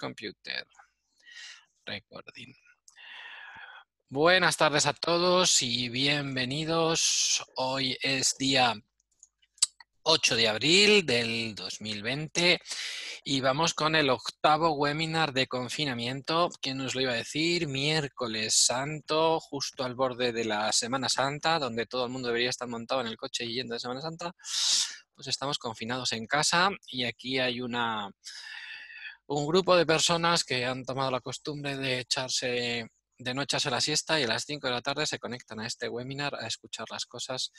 computer. Recording. Buenas tardes a todos y bienvenidos. Hoy es día 8 de abril del 2020 y vamos con el octavo webinar de confinamiento. ¿Quién nos lo iba a decir? Miércoles Santo, justo al borde de la Semana Santa, donde todo el mundo debería estar montado en el coche y yendo de Semana Santa. Pues estamos confinados en casa y aquí hay una un grupo de personas que han tomado la costumbre de echarse de no echarse la siesta y a las 5 de la tarde se conectan a este webinar a escuchar las cosas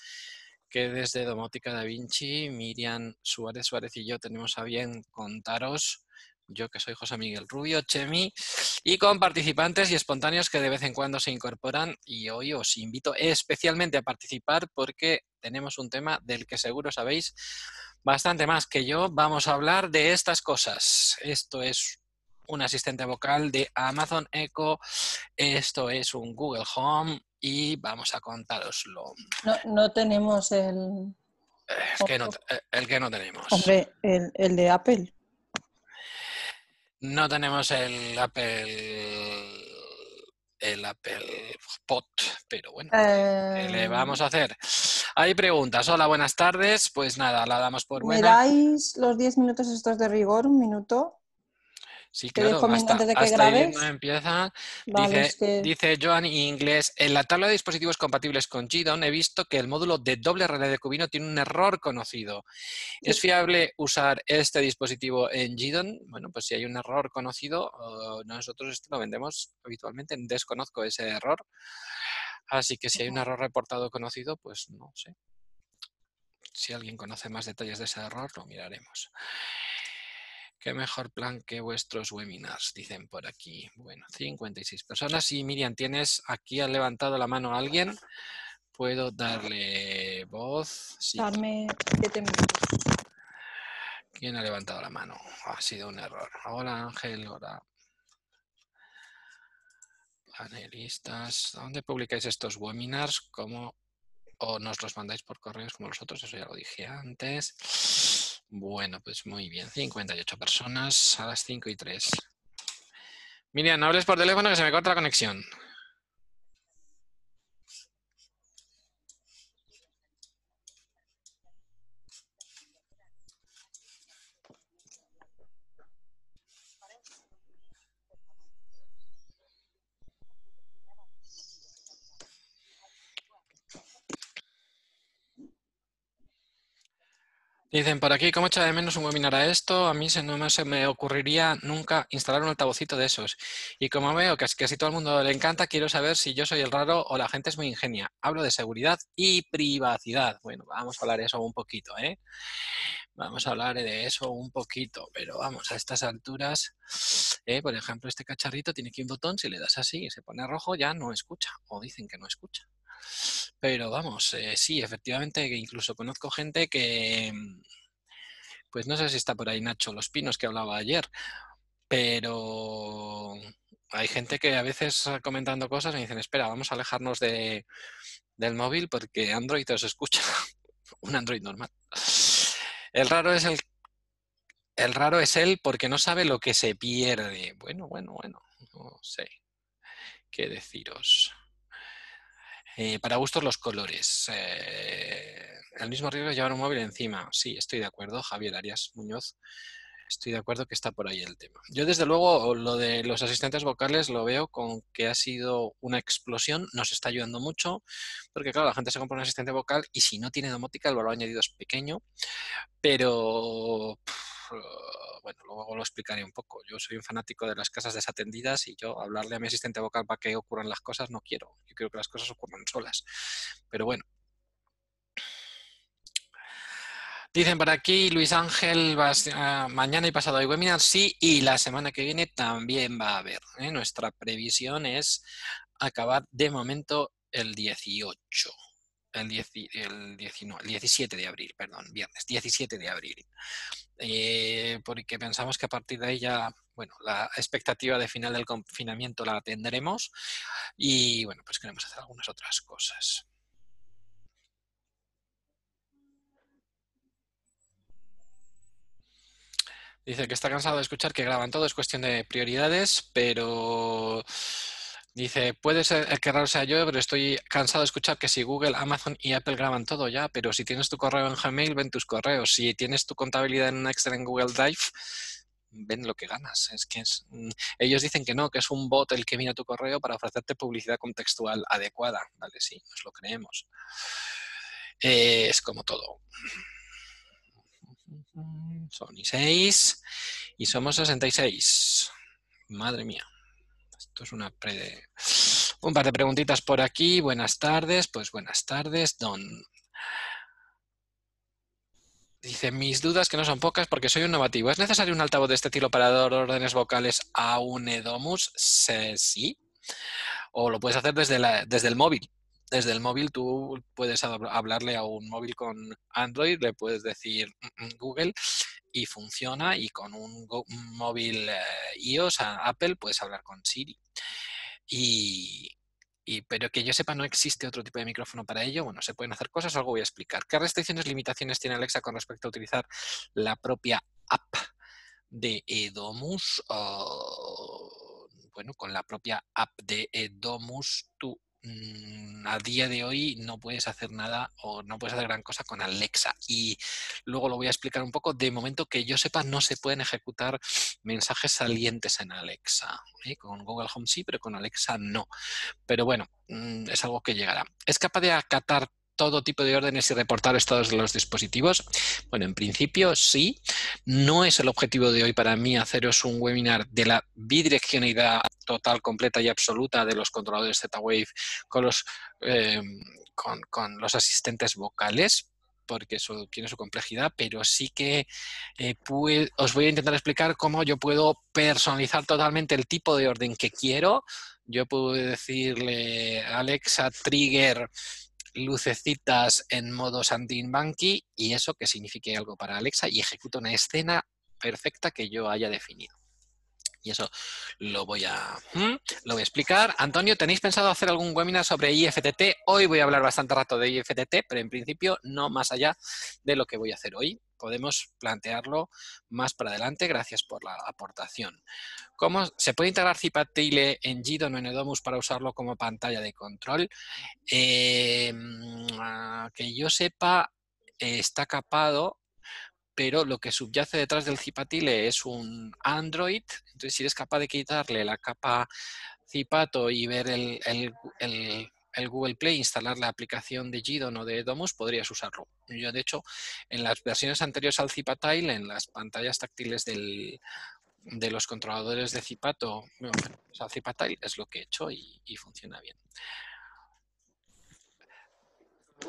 que desde Domótica Da Vinci, Miriam Suárez Suárez y yo tenemos a bien contaros, yo que soy José Miguel Rubio, Chemi, y con participantes y espontáneos que de vez en cuando se incorporan y hoy os invito especialmente a participar porque tenemos un tema del que seguro sabéis bastante más que yo. Vamos a hablar de estas cosas. Esto es un asistente vocal de Amazon Echo. Esto es un Google Home y vamos a contároslo. No, no tenemos el... El que no, el que no tenemos. Hombre, el, el de Apple. No tenemos el Apple el Apple Pot, pero bueno, ¿qué le vamos a hacer? Hay preguntas. Hola, buenas tardes. Pues nada, la damos por buena. ¿Me dais los 10 minutos estos de rigor? ¿Un minuto? Sí, Te claro, dejo hasta, antes de que hasta grabes. no empieza. Vale, dice, es que- dice Joan inglés, en la tabla de dispositivos compatibles con GDON he visto que el módulo de doble relé de cubino tiene un error conocido. ¿Es fiable usar este dispositivo en GDON? Bueno, pues si hay un error conocido, nosotros esto lo vendemos habitualmente, desconozco ese error. Así que si hay un error reportado conocido, pues no sé. Si alguien conoce más detalles de ese error, lo miraremos. Qué mejor plan que vuestros webinars, dicen por aquí. Bueno, 56 personas. Y Miriam, ¿tienes aquí ha levantado la mano alguien? ¿Puedo darle voz? Sí. Darme 7 minutos. ¿Quién ha levantado la mano? Ha sido un error. Hola Ángel, hola. Panelistas. ¿Dónde publicáis estos webinars? ¿Cómo? ¿O nos los mandáis por correos como los otros? Eso ya lo dije antes. Bueno, pues muy bien. 58 personas a las 5 y 3. Miriam, no hables por teléfono que se me corta la conexión. Dicen por aquí, ¿cómo echa de menos un webinar a esto? A mí se, no se me ocurriría nunca instalar un altavocito de esos. Y como veo que casi todo el mundo le encanta, quiero saber si yo soy el raro o la gente es muy ingenia. Hablo de seguridad y privacidad. Bueno, vamos a hablar de eso un poquito, ¿eh? Vamos a hablar de eso un poquito, pero vamos, a estas alturas, ¿eh? por ejemplo, este cacharrito tiene aquí un botón, si le das así y se pone rojo, ya no escucha, o dicen que no escucha. Pero vamos, eh, sí, efectivamente, incluso conozco gente que, mm, pues no sé si está por ahí Nacho Los Pinos que hablaba ayer, pero hay gente que a veces eh, comentando cosas me dicen, espera, vamos a alejarnos de, del móvil porque Android os escucha, un Android normal. El raro es el, el raro es él porque no sabe lo que se pierde. Bueno, bueno, bueno, no sé qué deciros. Eh, para gustos los colores. Eh, el mismo riesgo de llevar un móvil encima. Sí, estoy de acuerdo, Javier Arias Muñoz. Estoy de acuerdo que está por ahí el tema. Yo desde luego lo de los asistentes vocales lo veo con que ha sido una explosión, nos está ayudando mucho, porque claro, la gente se compra un asistente vocal y si no tiene domótica el valor añadido es pequeño, pero bueno, luego lo explicaré un poco. Yo soy un fanático de las casas desatendidas y yo hablarle a mi asistente vocal para que ocurran las cosas no quiero. Yo quiero que las cosas ocurran solas. Pero bueno. Dicen por aquí, Luis Ángel, ah, mañana y pasado hay webinar, sí, y la semana que viene también va a haber. ¿eh? Nuestra previsión es acabar de momento el 18, el, 10 el 19, el 17 de abril, perdón, viernes, 17 de abril. Eh, porque pensamos que a partir de ahí ya, bueno, la expectativa de final del confinamiento la tendremos y bueno, pues queremos hacer algunas otras cosas. Dice que está cansado de escuchar que graban todo, es cuestión de prioridades, pero dice, puede ser que raro sea yo, pero estoy cansado de escuchar que si Google, Amazon y Apple graban todo ya, pero si tienes tu correo en Gmail, ven tus correos. Si tienes tu contabilidad en Excel en Google Drive, ven lo que ganas. Es que es, mm, ellos dicen que no, que es un bot el que mira tu correo para ofrecerte publicidad contextual adecuada. Vale, sí, nos lo creemos. Eh, es como todo. Sony 6 y somos 66. Madre mía. Esto es una. Un par de preguntitas por aquí. Buenas tardes. Pues buenas tardes, don... Dice, mis dudas que no son pocas porque soy un novativo. ¿Es necesario un altavoz de este estilo para dar órdenes vocales a un Edomus? Sí. O lo puedes hacer desde, desde el móvil desde el móvil tú puedes hablarle a un móvil con Android, le puedes decir mm, mm, Google y funciona y con un, móvil eh, iOS a Apple puedes hablar con Siri. Y, pero que yo sepa no existe otro tipo de micrófono para ello. Bueno, se pueden hacer cosas, algo voy a explicar. ¿Qué restricciones, limitaciones tiene Alexa con respecto a utilizar la propia app de Edomus? bueno, con la propia app de Edomus tú a día de hoy no puedes hacer nada o no puedes hacer gran cosa con Alexa. Y luego lo voy a explicar un poco. De momento que yo sepa, no se pueden ejecutar mensajes salientes en Alexa. ¿eh? Con Google Home sí, pero con Alexa no. Pero bueno, mm, es algo que llegará. Es capaz de acatar todo tipo de órdenes y reportar estados de los dispositivos? Bueno, en principio sí. No es el objetivo de hoy para mí haceros un webinar de la bidireccionalidad total, completa y absoluta de los controladores Z-Wave con los, eh, con, los asistentes vocales, porque eso tiene su complejidad, pero sí que eh, os voy a intentar explicar cómo yo puedo personalizar totalmente el tipo de orden que quiero. Yo puedo decirle Alexa Trigger lucecitas en modo Banky y eso que signifique algo para Alexa y ejecuta una escena perfecta que yo haya definido. Y eso lo voy a, lo voy a explicar. Antonio, ¿tenéis pensado hacer algún webinar sobre IFTT? Hoy voy a hablar bastante rato de IFTT, pero en principio no más allá de lo que voy a hacer hoy podemos plantearlo más para adelante. Gracias por la aportación. ¿Cómo se puede integrar Cipatile en Gidon o en Edomus para usarlo como pantalla de control? Em, que yo sepa, está capado pero lo que subyace detrás del Cipatile es un Android, entonces si eres capaz de quitarle la capa Cipato y ver el, el Google Play, instalar la aplicación de Gidon o de Domus, podrías usarlo. Yo, de hecho, en las versiones anteriores al Zipatile, en las pantallas táctiles de los controladores de Zipato, bueno, al Zipatile, es lo que he hecho y, funciona bien.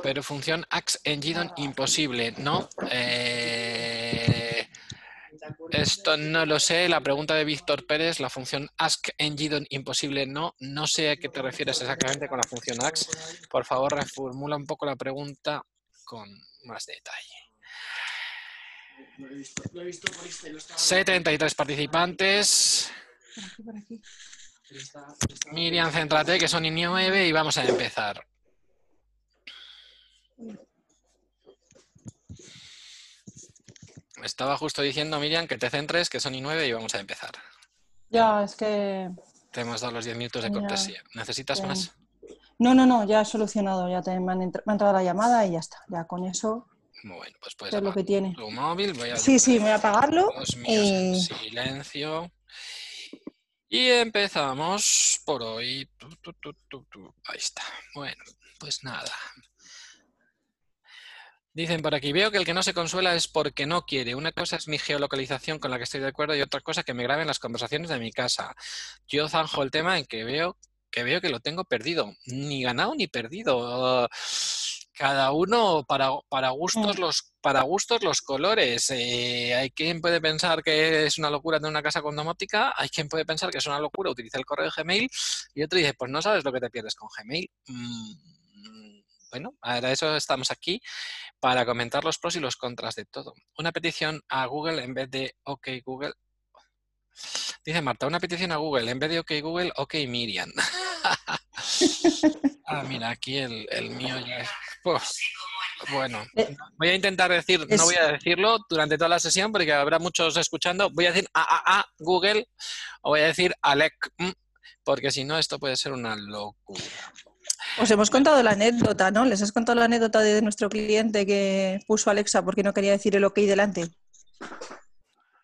Pero función Axe en Gidon imposible, ¿no? Eh, esto no lo sé. La pregunta de Víctor Pérez, la función ask en Gidon imposible no. No sé a qué te refieres exactamente con la función ask. Por favor, reformula un poco la pregunta con más detalle. 73 participantes. Miriam, céntrate, que son 9 y vamos a empezar. Estaba justo diciendo, Miriam, que te centres, que son y nueve y vamos a empezar. Ya, es que... Te hemos dado los diez minutos de cortesía. ¿Necesitas más? No, no, no, ya he solucionado. Ya te, me, han entrado la llamada y ya está. Ya con eso... Bueno, pues puedes es lo que tiene. tu móvil. Voy a sí, sí, voy a apagarlo. Silencio. Y empezamos por hoy. Ahí está. Bueno, pues nada. Dicen por aquí, veo que el que no se consuela es porque no quiere. Una cosa es mi geolocalización con la que estoy de acuerdo y otra cosa que me graben las conversaciones de mi casa. Yo zanjo el tema en que veo que veo que lo tengo perdido. Ni ganado ni perdido. Cada uno para, para gustos mm. los para gustos los colores. Eh, hay quien puede pensar que es una locura tener una casa con domótica, hay quien puede pensar que es una locura utilizar el correo de Gmail y otro dice, pues no sabes lo que te pierdes con Gmail. Mm, bueno, para eso estamos aquí, para comentar los pros y los contras de todo. Una petición a Google en vez de OK Google. Dice Marta, una petición a Google en vez de OK Google, OK Miriam. ah, mira, aquí el, mío ya es... Pues, Bueno, Eh, voy a intentar decir, no voy a decirlo durante toda la sesión porque habrá muchos escuchando. Voy a decir a, a, a Google o voy a decir Alec, mm, porque si no esto puede ser una locura. Os hemos contado la anécdota, ¿no? Les has contado la anécdota de nuestro cliente que puso Alexa porque no quería decir el OK delante.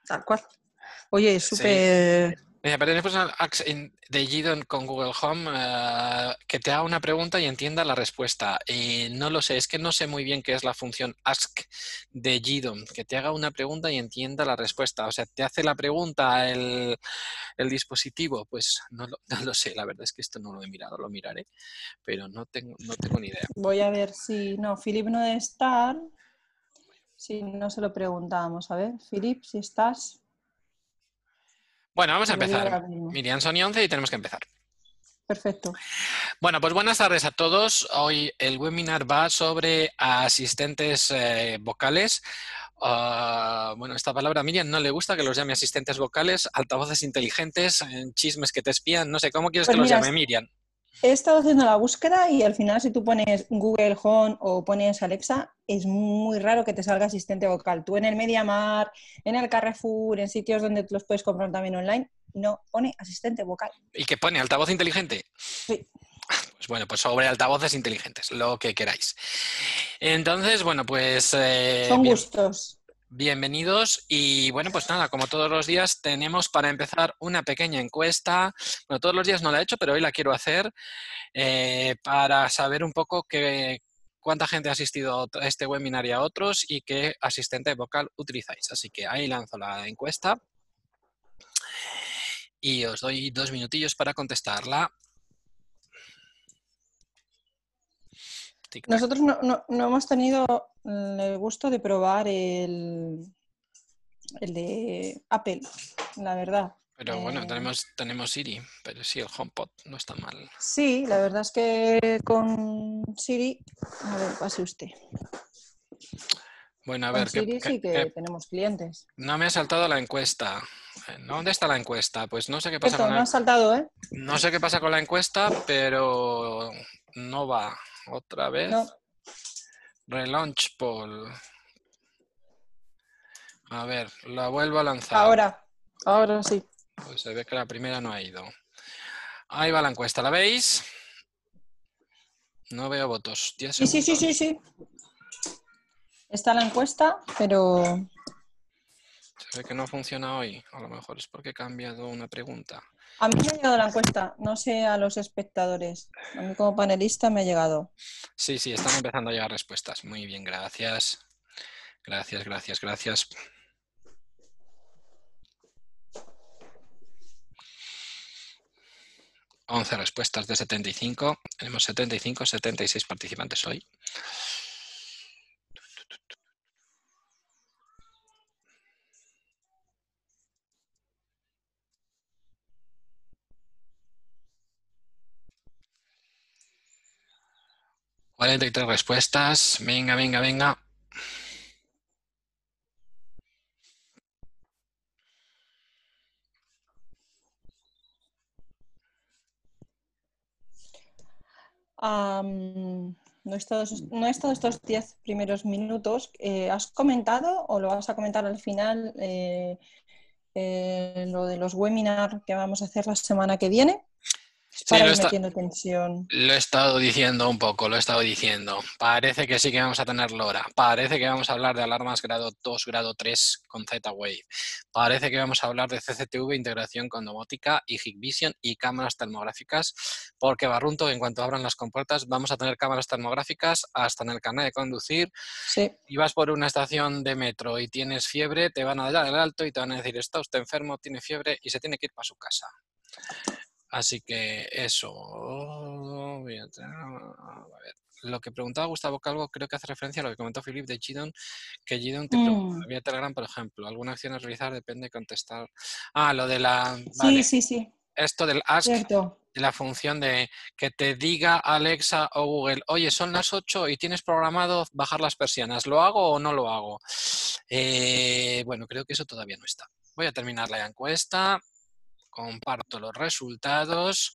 Tal cual. Oye, Sí. Mira, pero al Ax in- de Gidon con Google Home eh, que te haga una pregunta y entienda la respuesta. Eh, no lo sé, es que no sé muy bien qué es la función ask de Gidon, que te haga una pregunta y entienda la respuesta. O sea, te hace la pregunta el, el dispositivo. Pues no lo, no lo sé, la verdad es que esto no lo he mirado, lo miraré, pero no tengo, no tengo ni idea. Voy a ver si... No, Philip no debe estar. Si no se lo preguntamos. A ver, Philip, si estás... Bueno, vamos a empezar. Miriam, son y 11 y tenemos que empezar. Perfecto. Bueno, pues buenas tardes a todos. Hoy el webinar va sobre asistentes eh, vocales. Ah, bueno, esta palabra a Miriam no le gusta que los llame asistentes vocales, altavoces inteligentes, eh, chismes que te espían, no sé, ¿cómo quieres Pues que los llame Miriam? He estado haciendo la búsqueda y al final si tú pones Google Home o pones Alexa, es muy raro que te salga asistente vocal. Tú en el MediaMar, en el Carrefour, en sitios donde los puedes comprar también online, no pone asistente vocal. ¿Y qué pone? ¿Altavoz inteligente? Sí. Pues bueno, pues sobre altavoces inteligentes, lo que queráis. Entonces, bueno, pues... eh, Son bien. gustos. Bienvenidos y bueno, pues nada, como todos los días tenemos para empezar una pequeña encuesta. Bueno, todos los días no la he hecho, pero hoy la quiero hacer eh, para saber un poco cuánta gente ha asistido a este webinar y a otros y qué asistente vocal utilizáis. Así que ahí lanzo la encuesta y os doy dos minutillos para contestarla. Nosotros no, no- no hemos tenido el gusto de probar el, el de Apple, la verdad. Pero bueno, Eh, tenemos, tenemos Siri, pero sí, el HomePod no está mal. Sí, la verdad es que con Siri, a ver, pase usted. Bueno, a Con ver, ¿qué- Siri qué- sí que tenemos clientes. No me ha saltado la encuesta. Eh, ¿Dónde está la encuesta? Pues no sé qué pasa Esto con no la, ha saltado, ¿eh? no sé qué pasa con la encuesta, pero no va. Otra vez. No. Relaunch poll. A ver, la vuelvo a lanzar. Ahora, ahora sí. Pues se ve que la primera no ha ido. Ahí va la encuesta, ¿la veis? No veo votos. 10 Sí, sí, sí, sí, sí. Está la encuesta, pero Se ve que no funciona hoy. A lo mejor es porque he cambiado una pregunta. A mí me ha llegado la encuesta, no sé a los espectadores. A mí como panelista me ha llegado. Sí, sí, están empezando a llegar respuestas. Muy bien, gracias. Gracias, gracias, gracias. Once respuestas de 75. Tenemos 75, 76 participantes hoy. Cuarenta y tres respuestas. Venga, venga, venga. No, he estado, no he estado estos 10 primeros minutos. Eh, ¿Has comentado o lo vas a comentar al final eh, eh, lo de los webinars que vamos a hacer la semana que viene? Para lo ir está- metiendo tensión. Lo he estado diciendo un poco, lo he estado diciendo. Parece que sí que vamos a tener LoRa. Parece que vamos a hablar de alarmas grado 2, grado 3 con Z-Wave. Parece que vamos a hablar de CCTV, integración con domótica y Hikvision y cámaras termográficas. Porque Barrunto, en cuanto abran las compuertas, vamos a tener cámaras termográficas hasta en el carnet de conducir. Sí, Y vas por una estación de metro y tienes fiebre, te van a dar el alto y te van a decir, está usted enfermo, tiene fiebre y se tiene que ir para su casa. Así que eso. Voy a ver. Lo que preguntaba Gustavo Calvo creo que hace referencia a lo que comentó Philip de Gidon, que Gidon te pregunta Mm. vía Telegram, por ejemplo, alguna acción a realizar depende de contestar. Ah, lo de la... sí, sí, sí, esto del ask, cierto. de la función de que te diga Alexa o Google, oye, son las 8 y tienes programado bajar las persianas, ¿lo hago o no lo hago? Eh, bueno, creo que eso todavía no está. Voy a terminar la encuesta, comparto los resultados.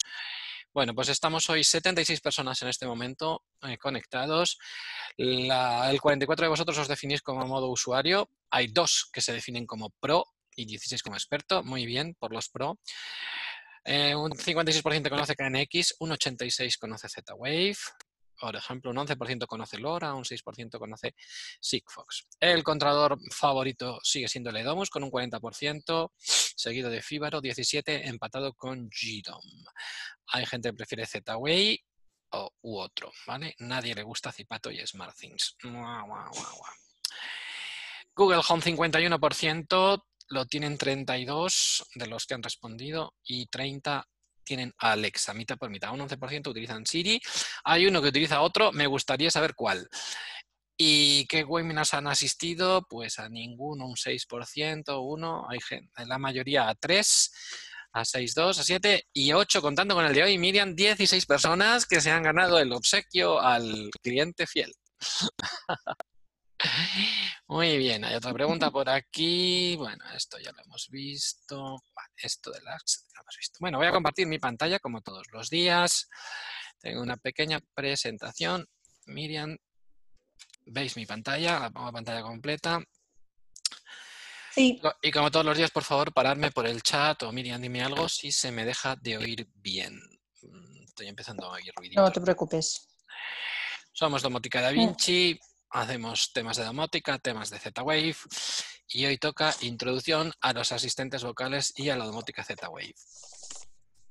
Bueno, pues estamos hoy 76 personas en este momento eh, conectados. el 44 de vosotros os definís como modo usuario. Hay dos que se definen como pro y 16 como experto. Muy bien, por los pro. Eh, un 56% conoce KNX, un 86% conoce Z-Wave, por ejemplo, un 11% conoce LoRa, un 6% conoce Sigfox. El contador favorito sigue siendo el Edomus con un 40%, seguido de Fibaro 17, empatado con GDOM. Hay gente que prefiere Z-Wave u otro, ¿vale? Nadie le gusta Zipato y SmartThings. Google Home 51%, lo tienen 32 de los que han respondido y 30 tienen Alexa, mitad por mitad. Un 11% utilizan Siri. Hay uno que utiliza otro, me gustaría saber cuál. ¿Y qué webinars han asistido? Pues a ninguno, un 6%, uno, hay gente, la mayoría a 3, a 6, 2, a 7 y 8, contando con el de hoy, Miriam, 16 personas que se han ganado el obsequio al cliente fiel. Muy bien, hay otra pregunta por aquí. Bueno, esto ya lo hemos visto. esto de las lo hemos visto. Bueno, voy a compartir mi pantalla como todos los días. Tengo una pequeña presentación. Miriam, ¿veis mi pantalla? La pongo a pantalla completa. Sí. Y como todos los días, por favor, pararme por el chat o Miriam, dime algo si se me deja de oír bien. Mm, estoy empezando a oír ruidito. No te preocupes. Somos Domotica Da Vinci hacemos temas de domótica, temas de Z-Wave y hoy toca introducción a los asistentes vocales y a la domótica Z-Wave.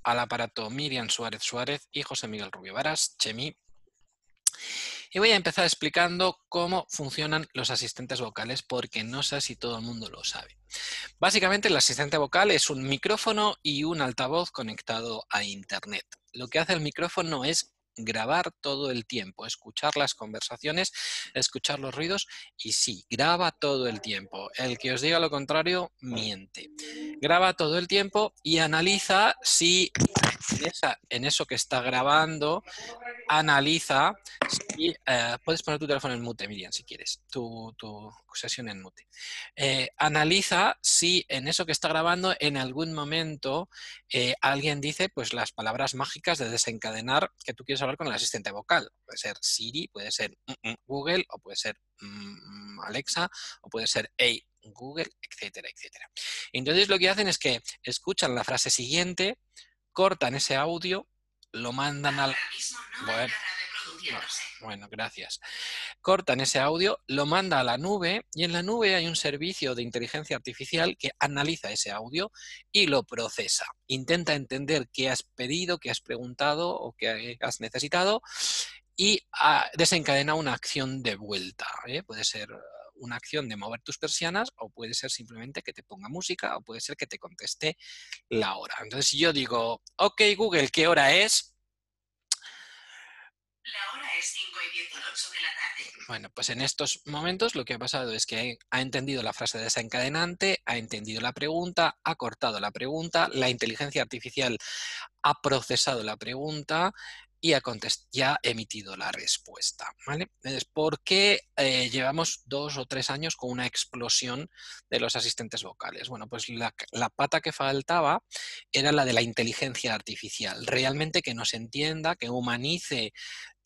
Al aparato Miriam Suárez Suárez y José Miguel Rubio Varas, Chemi. Y voy a empezar explicando cómo funcionan los asistentes vocales porque no sé si todo el mundo lo sabe. Básicamente el asistente vocal es un micrófono y un altavoz conectado a Internet. Lo que hace el micrófono es grabar todo el tiempo, escuchar las conversaciones, escuchar los ruidos y sí, graba todo el tiempo. El que os diga lo contrario, miente. Graba todo el tiempo y analiza si en, eso que está grabando, analiza si... Eh, puedes poner tu teléfono en mute, Miriam, si quieres, tu, sesión en mute. Eh, analiza si en eso que está grabando en algún momento eh, alguien dice pues las palabras mágicas de desencadenar que tú quieres hablar con el asistente vocal. Puede ser Siri, puede ser mm, mm, Google o puede ser mm, Alexa o puede ser Hey Google, etcétera, etcétera. Entonces lo que hacen es que escuchan la frase siguiente, cortan ese audio, lo mandan al... Bueno, bueno, gracias. Cortan ese audio, lo manda a la nube y en la nube hay un servicio de inteligencia artificial que analiza ese audio y lo procesa. Intenta entender qué has pedido, qué has preguntado o qué has necesitado y ah, desencadena una acción de vuelta. ¿eh? Puede ser una acción de mover tus persianas o puede ser simplemente que te ponga música o puede ser que te conteste la hora. Entonces, si yo digo, ok Google, ¿qué hora es? La hora es 5 y 18 de la tarde. Bueno, pues en estos momentos lo que ha pasado es que ha entendido la frase desencadenante, ha entendido la pregunta, ha cortado la pregunta, la inteligencia artificial ha procesado la pregunta y ha, ha emitido la respuesta. ¿vale? ¿Por qué eh, llevamos dos o tres años con una explosión de los asistentes vocales? Bueno, pues la, pata que faltaba era la de la inteligencia artificial. Realmente que nos entienda, que humanice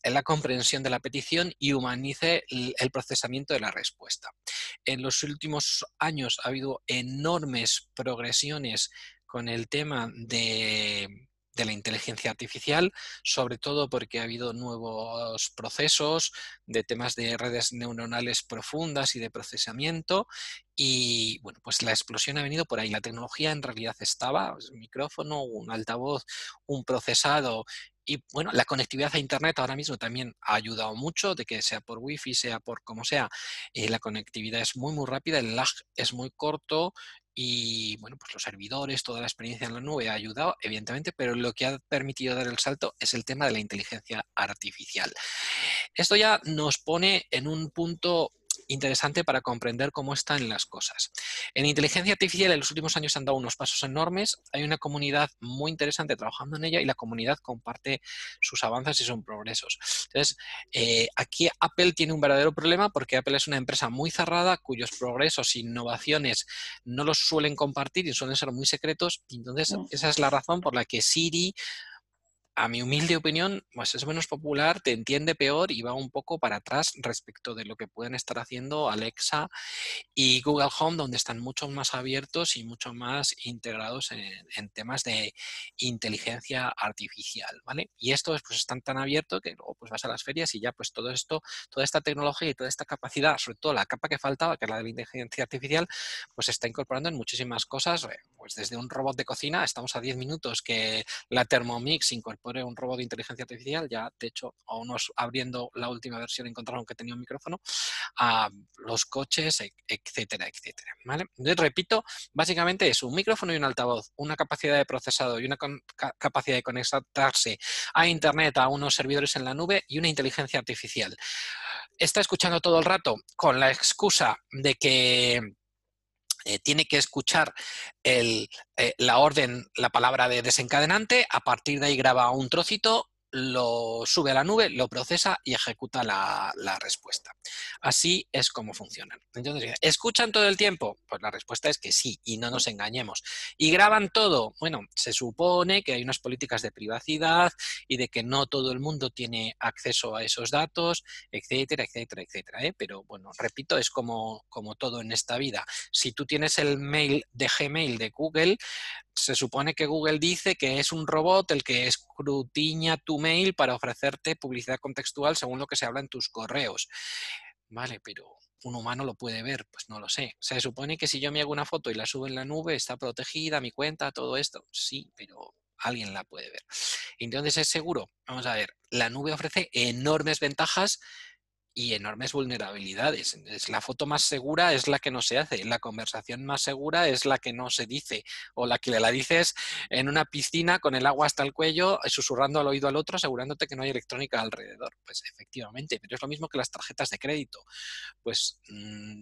la comprensión de la petición y humanice el procesamiento de la respuesta. En los últimos años ha habido enormes progresiones con el tema de de la inteligencia artificial, sobre todo porque ha habido nuevos procesos de temas de redes neuronales profundas y de procesamiento y bueno, pues la explosión ha venido por ahí. La tecnología en realidad estaba, un micrófono, un altavoz, un procesado y bueno, la conectividad a Internet ahora mismo también ha ayudado mucho, de que sea por Wi-Fi, sea por como sea, eh, la conectividad es muy, muy rápida, el lag es muy corto y bueno, pues los servidores, toda la experiencia en la nube ha ayudado, evidentemente, pero lo que ha permitido dar el salto es el tema de la inteligencia artificial. Esto ya nos pone en un punto interesante para comprender cómo están las cosas. En inteligencia artificial en los últimos años han dado unos pasos enormes, hay una comunidad muy interesante trabajando en ella y la comunidad comparte sus avances y sus progresos. Entonces, eh, aquí Apple tiene un verdadero problema porque Apple es una empresa muy cerrada cuyos progresos e innovaciones no los suelen compartir y suelen ser muy secretos. Entonces, esa es la razón por la que Siri a mi humilde opinión, pues es menos popular, te entiende peor y va un poco para atrás respecto de lo que pueden estar haciendo Alexa y Google Home, donde están mucho más abiertos y mucho más integrados en, temas de inteligencia artificial, ¿vale? Y esto pues están tan abierto que luego pues vas a las ferias y ya pues todo esto, toda esta tecnología y toda esta capacidad, sobre todo la capa que faltaba, que es la de la inteligencia artificial, pues se está incorporando en muchísimas cosas, eh, pues desde un robot de cocina, estamos a 10 minutos que la Thermomix incorpora un robot de inteligencia artificial, ya de hecho, a unos abriendo la última versión encontraron que tenía un micrófono, a los coches, e, etcétera, etcétera. ¿vale? Entonces, repito, básicamente es un micrófono y un altavoz, una capacidad de procesado y una capacidad de conectarse a Internet, a unos servidores en la nube y una inteligencia artificial. Está escuchando todo el rato con la excusa de que eh, tiene que escuchar el, eh, la orden, la palabra de desencadenante, a partir de ahí graba un trocito, lo sube a la nube, lo procesa y ejecuta la, respuesta. Así es como funcionan. Entonces, ¿escuchan todo el tiempo? Pues la respuesta es que sí, y no nos engañemos. ¿Y graban todo? Bueno, se supone que hay unas políticas de privacidad y de que no todo el mundo tiene acceso a esos datos, etcétera, etcétera, etcétera. ¿eh? Pero bueno, repito, es como, como todo en esta vida. Si tú tienes el mail de Gmail de Google, se supone que Google dice que es un robot el que escrutiña tu mail para ofrecerte publicidad contextual según lo que se habla en tus correos. Vale, pero un humano lo puede ver, pues no lo sé. Se supone que si yo me hago una foto y la subo en la nube, está protegida mi cuenta, todo esto. Sí, pero alguien la puede ver. Entonces es seguro. Vamos a ver, la nube ofrece enormes ventajas y enormes vulnerabilidades. Es la foto más segura es la que no se hace, la conversación más segura es la que no se dice, o la que la dices en una piscina con el agua hasta el cuello, susurrando al oído al otro, asegurándote que no hay electrónica alrededor. Pues efectivamente, pero es lo mismo que las tarjetas de crédito. Pues mm,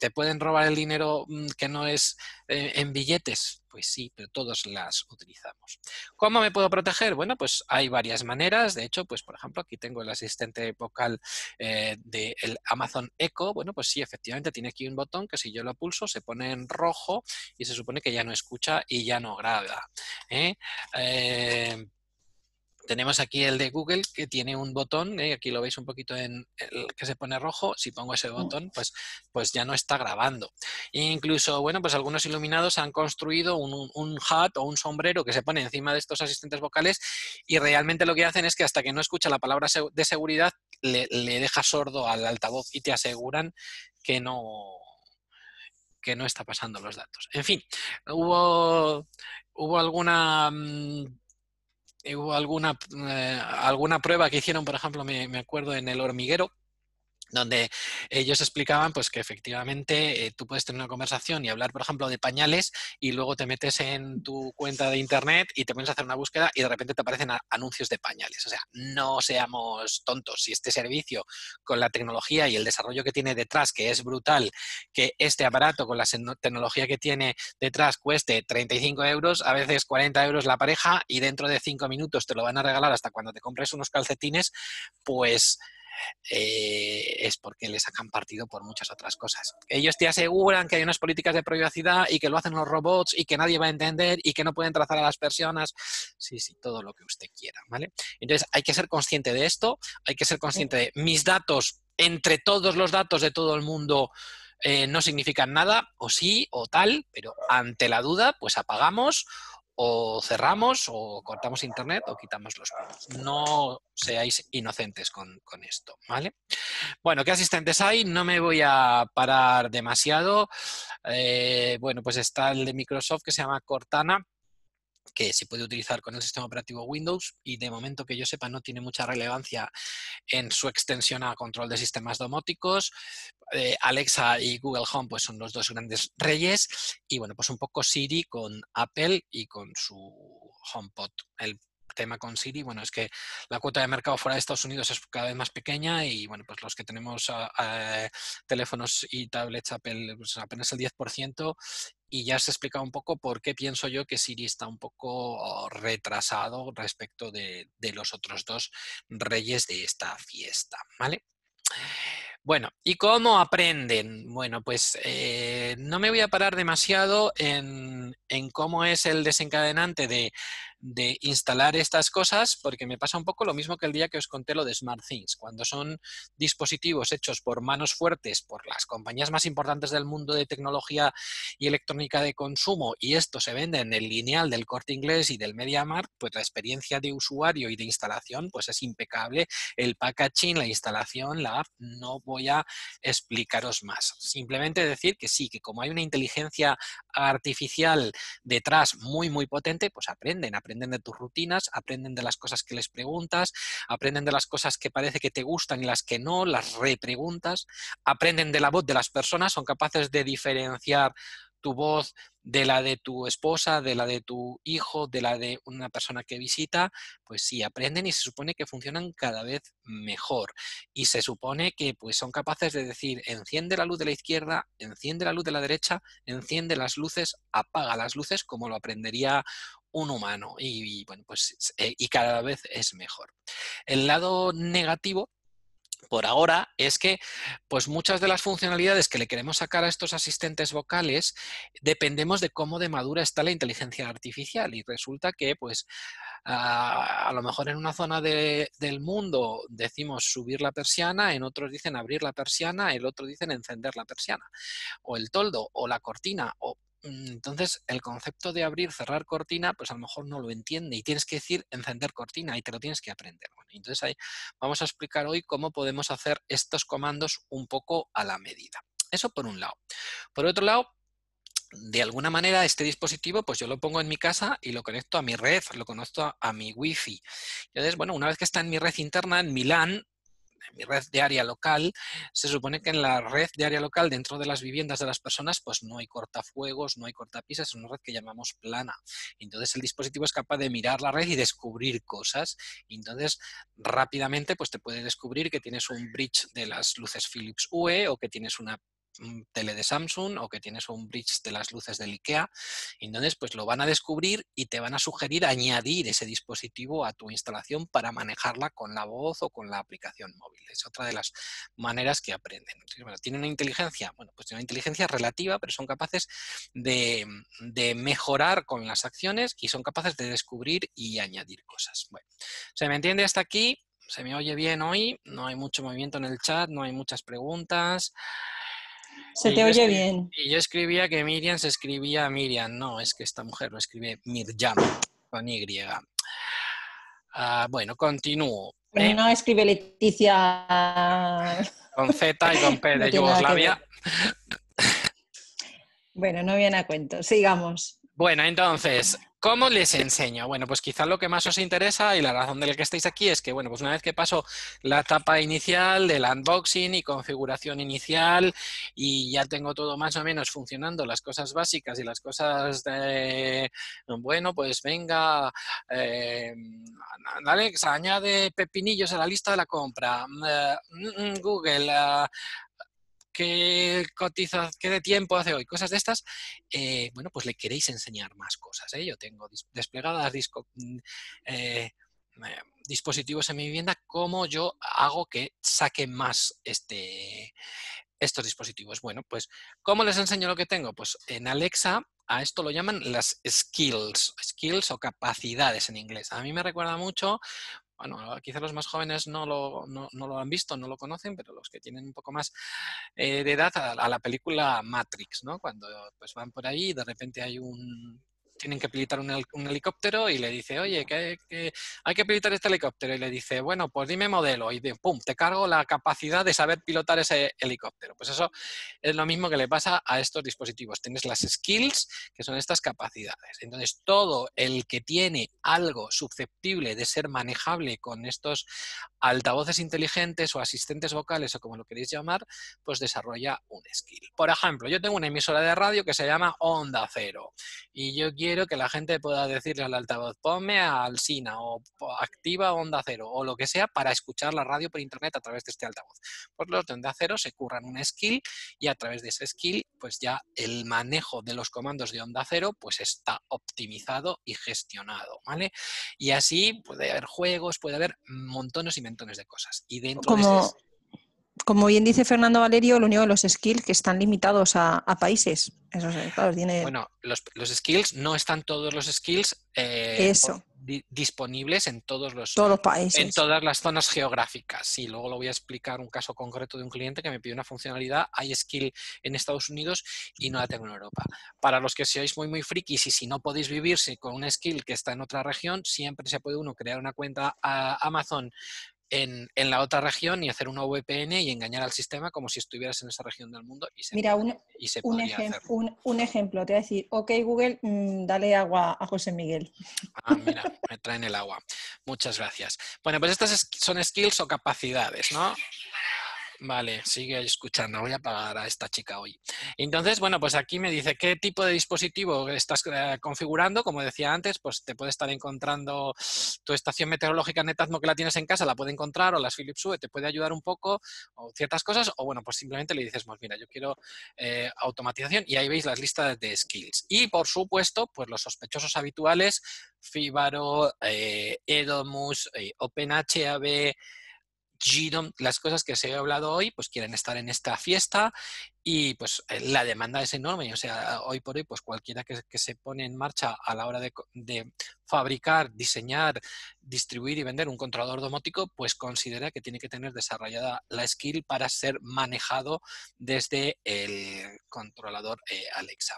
¿Te pueden robar el dinero mm, que no es eh, en billetes? Pues sí, pero todos las utilizamos. ¿Cómo me puedo proteger? Bueno, pues hay varias maneras. De hecho, pues por ejemplo, aquí tengo el asistente vocal eh, del Amazon Echo. Bueno, pues sí, efectivamente tiene aquí un botón que si yo lo pulso se pone en rojo y se supone que ya no escucha y ya no graba. ¿eh? Tenemos aquí el de Google que tiene un botón, ¿eh? aquí lo veis un poquito en el que se pone rojo, si pongo ese mm. botón pues, pues ya no está grabando. E incluso, bueno, pues algunos iluminados han construido un, un, hat o un sombrero que se pone encima de estos asistentes vocales y realmente lo que hacen es que hasta que no escucha la palabra de seguridad le, le deja sordo al altavoz y te aseguran que no, que no está pasando los datos. En fin, hubo, hubo alguna mm, hubo alguna, eh, alguna prueba que hicieron, por ejemplo, me, me acuerdo en el hormiguero, donde ellos explicaban pues que efectivamente eh, tú puedes tener una conversación y hablar, por ejemplo, de pañales y luego te metes en tu cuenta de internet y te pones a hacer una búsqueda y de repente te aparecen anuncios de pañales. O sea, no seamos tontos. Si este servicio con la tecnología y el desarrollo que tiene detrás, que es brutal, que este aparato con la tecnología que tiene detrás cueste 35 euros, a veces 40 euros la pareja y dentro de 5 minutos te lo van a regalar hasta cuando te compres unos calcetines, pues eh, es porque le sacan partido por muchas otras cosas. Ellos te aseguran que hay unas políticas de privacidad y que lo hacen los robots y que nadie va a entender y que no pueden trazar a las personas. Sí, sí, todo lo que usted quiera, ¿vale? Entonces hay que ser consciente de esto, hay que ser consciente de mis datos, entre todos los datos de todo el mundo, eh, no significan nada, o sí, o tal, pero ante la duda, pues apagamos o cerramos o cortamos internet o quitamos los planos. No seáis inocentes con, esto, ¿vale? Bueno, ¿qué asistentes hay? No me voy a parar demasiado. Eh, bueno, pues está el de Microsoft que se llama Cortana, que se puede utilizar con el sistema operativo Windows y de momento que yo sepa no tiene mucha relevancia en su extensión a control de sistemas domóticos. Eh, Alexa y Google Home pues son los dos grandes reyes y bueno, pues un poco Siri con Apple y con su HomePod. El tema con Siri, bueno, es que la cuota de mercado fuera de Estados Unidos es cada vez más pequeña y, bueno, pues los que tenemos teléfonos y tablets Apple, pues apenas el 10% y ya se ha explicado un poco por qué pienso yo que Siri está un poco retrasado respecto de, de los otros dos reyes de esta fiesta, ¿vale? Bueno, ¿y cómo aprenden? Bueno, pues eh, no me voy a parar demasiado en, cómo es el desencadenante de, de instalar estas cosas porque me pasa un poco lo mismo que el día que os conté lo de SmartThings. Cuando son dispositivos hechos por manos fuertes, por las compañías más importantes del mundo de tecnología y electrónica de consumo y esto se vende en el lineal del corte inglés y del MediaMarkt, pues la experiencia de usuario y de instalación pues es impecable. El packaging, la instalación, la app, no voy a explicaros más. Simplemente decir que sí, que como hay una inteligencia artificial detrás muy, muy potente, pues aprenden, aprenden de tus rutinas, aprenden de las cosas que les preguntas, aprenden de las cosas que parece que te gustan y las que no, las repreguntas, aprenden de la voz de las personas, son capaces de diferenciar tu voz de la de tu esposa, de la de tu hijo, de la de una persona que visita, pues sí, aprenden y se supone que funcionan cada vez mejor. Y se supone que pues son capaces de decir, enciende la luz de la izquierda, enciende la luz de la derecha, enciende las luces, apaga las luces, como lo aprendería un humano. Y, bueno, pues eh, y cada vez es mejor. El lado negativo por ahora es que pues muchas de las funcionalidades que le queremos sacar a estos asistentes vocales dependemos de cómo de madura está la inteligencia artificial y resulta que pues a, lo mejor en una zona del mundo decimos subir la persiana, en otros dicen abrir la persiana, el otro dicen encender la persiana o el toldo o la cortina o entonces, el concepto de abrir, cerrar cortina, pues a lo mejor no lo entiende y tienes que decir encender cortina y te lo tienes que aprender. entonces ahí vamos a explicar hoy cómo podemos hacer estos comandos un poco a la medida. Eso por un lado. Por otro lado, de alguna manera este dispositivo pues yo lo pongo en mi casa y lo conecto a mi red, lo conecto a, a mi wifi. Entonces, bueno, una vez que está en mi red interna, en mi LAN, en mi red de área local, se supone que en la red de área local, dentro de las viviendas de las personas, pues no hay cortafuegos, no hay cortapisas, es una red que llamamos plana. Entonces el dispositivo es capaz de mirar la red y descubrir cosas. entonces rápidamente pues te puede descubrir que tienes un bridge de las luces Philips UE o que tienes una tele de Samsung o que tienes un bridge de las luces del IKEA. Entonces, pues lo van a descubrir y te van a sugerir añadir ese dispositivo a tu instalación para manejarla con la voz o con la aplicación móvil. Es otra de las maneras que aprenden. ¿Tienen una inteligencia? Bueno, pues tiene una inteligencia relativa, pero son capaces de, de, mejorar con las acciones y son capaces de descubrir y añadir cosas. Bueno, ¿se me entiende hasta aquí? ¿Se me oye bien hoy? No hay mucho movimiento en el chat, no hay muchas preguntas. Se te oye bien. Y yo escribía que Miriam se escribía Miriam. No, es que esta mujer lo escribe Mirjam, con Y. Ah, bueno, continúo. ¿eh? no escribe Leticia. Con Z y con P de Yugoslavia. Bueno, no viene a cuento. Sigamos. Bueno, entonces, ¿Cómo les enseño? Bueno, pues quizá lo que más os interesa y la razón de la que estáis aquí es que, bueno, pues una vez que paso la etapa inicial del unboxing y configuración inicial y ya tengo todo más o menos funcionando, las cosas básicas y las cosas de, bueno, pues venga, eh, Alex, añade pepinillos a la lista de la compra. Eh, mm, mm, Google, uh, qué cotiza, qué de tiempo hace hoy, cosas de estas, eh, bueno, pues le queréis enseñar más cosas. ¿eh? Yo tengo desplegadas mm, eh, dispositivos en mi vivienda, cómo yo hago que saque más este, estos dispositivos. Bueno, pues, ¿cómo les enseño lo que tengo? Pues en Alexa a esto lo llaman las skills, skills o capacidades en inglés. A mí me recuerda mucho bueno, quizá los más jóvenes no lo, no, lo, han visto, no lo conocen, pero los que tienen un poco más eh, de edad a, la película Matrix, ¿no? Cuando pues van por ahí y de repente hay un tienen que pilotar un, helicóptero y le dice, oye, que, hay que pilotar este helicóptero. Y le dice, bueno, pues dime modelo. Y de, pum, te cargo la capacidad de saber pilotar ese helicóptero. Pues eso es lo mismo que le pasa a estos dispositivos. Tienes las skills, que son estas capacidades. Entonces, todo el que tiene algo susceptible de ser manejable con estos altavoces inteligentes o asistentes vocales o como lo queréis llamar, pues desarrolla un skill. Por ejemplo, yo tengo una emisora de radio que se llama Onda Cero y yo quiero quiero que la gente pueda decirle al altavoz, ponme a Alsina o activa Onda Cero o lo que sea para escuchar la radio por internet a través de este altavoz. Pues los de Onda Cero se curran un skill y a través de ese skill, pues ya el manejo de los comandos de Onda Cero pues está optimizado y gestionado, ¿vale? Y así puede haber juegos, puede haber montones y montones de cosas. Y dentro de ese como bien dice Fernando Valerio, lo único de los skills que están limitados a, países. Eso, claro, tiene... Bueno, los, skills no están todos los skills eh, di- disponibles en todos los Todos los países. en todas las zonas geográficas. Sí, luego lo voy a explicar un caso concreto de un cliente que me pidió una funcionalidad iSkill en Estados Unidos y no la tengo en Europa. Para los que seáis muy muy frikis y si no podéis vivirse con una skill que está en otra región, siempre se puede uno crear una cuenta a Amazon en, en la otra región y hacer una VPN y engañar al sistema como si estuvieras en esa región del mundo y se, Mira, un, y se un, ejem- un- un ejemplo, te voy a decir, ok Google, mm, dale agua a José Miguel. Ah, mira, me traen el agua. Muchas gracias. Bueno, pues estas es- son skills o capacidades, ¿no? Vale, sigue escuchando. Voy a pagar a esta chica hoy. Entonces, bueno, pues aquí me dice qué tipo de dispositivo estás eh, configurando. Como decía antes, pues te puede estar encontrando tu estación meteorológica Netatmo que la tienes en casa, la puede encontrar, o las Philips Hue te puede ayudar un poco, o ciertas cosas, o bueno, pues simplemente le dices, pues mira, yo quiero eh, automatización y ahí veis las listas de skills. Y por supuesto, pues los sospechosos habituales, Fibaro, eh, Edomus, eh, OpenHAB, Las cosas que se he hablado hoy, pues quieren estar en esta fiesta y pues eh, la demanda es enorme. O sea, hoy por hoy, pues cualquiera que, se pone en marcha a la hora de fabricar, diseñar, distribuir y vender un controlador domótico, pues considera que tiene que tener desarrollada la skill para ser manejado desde el controlador eh, Alexa.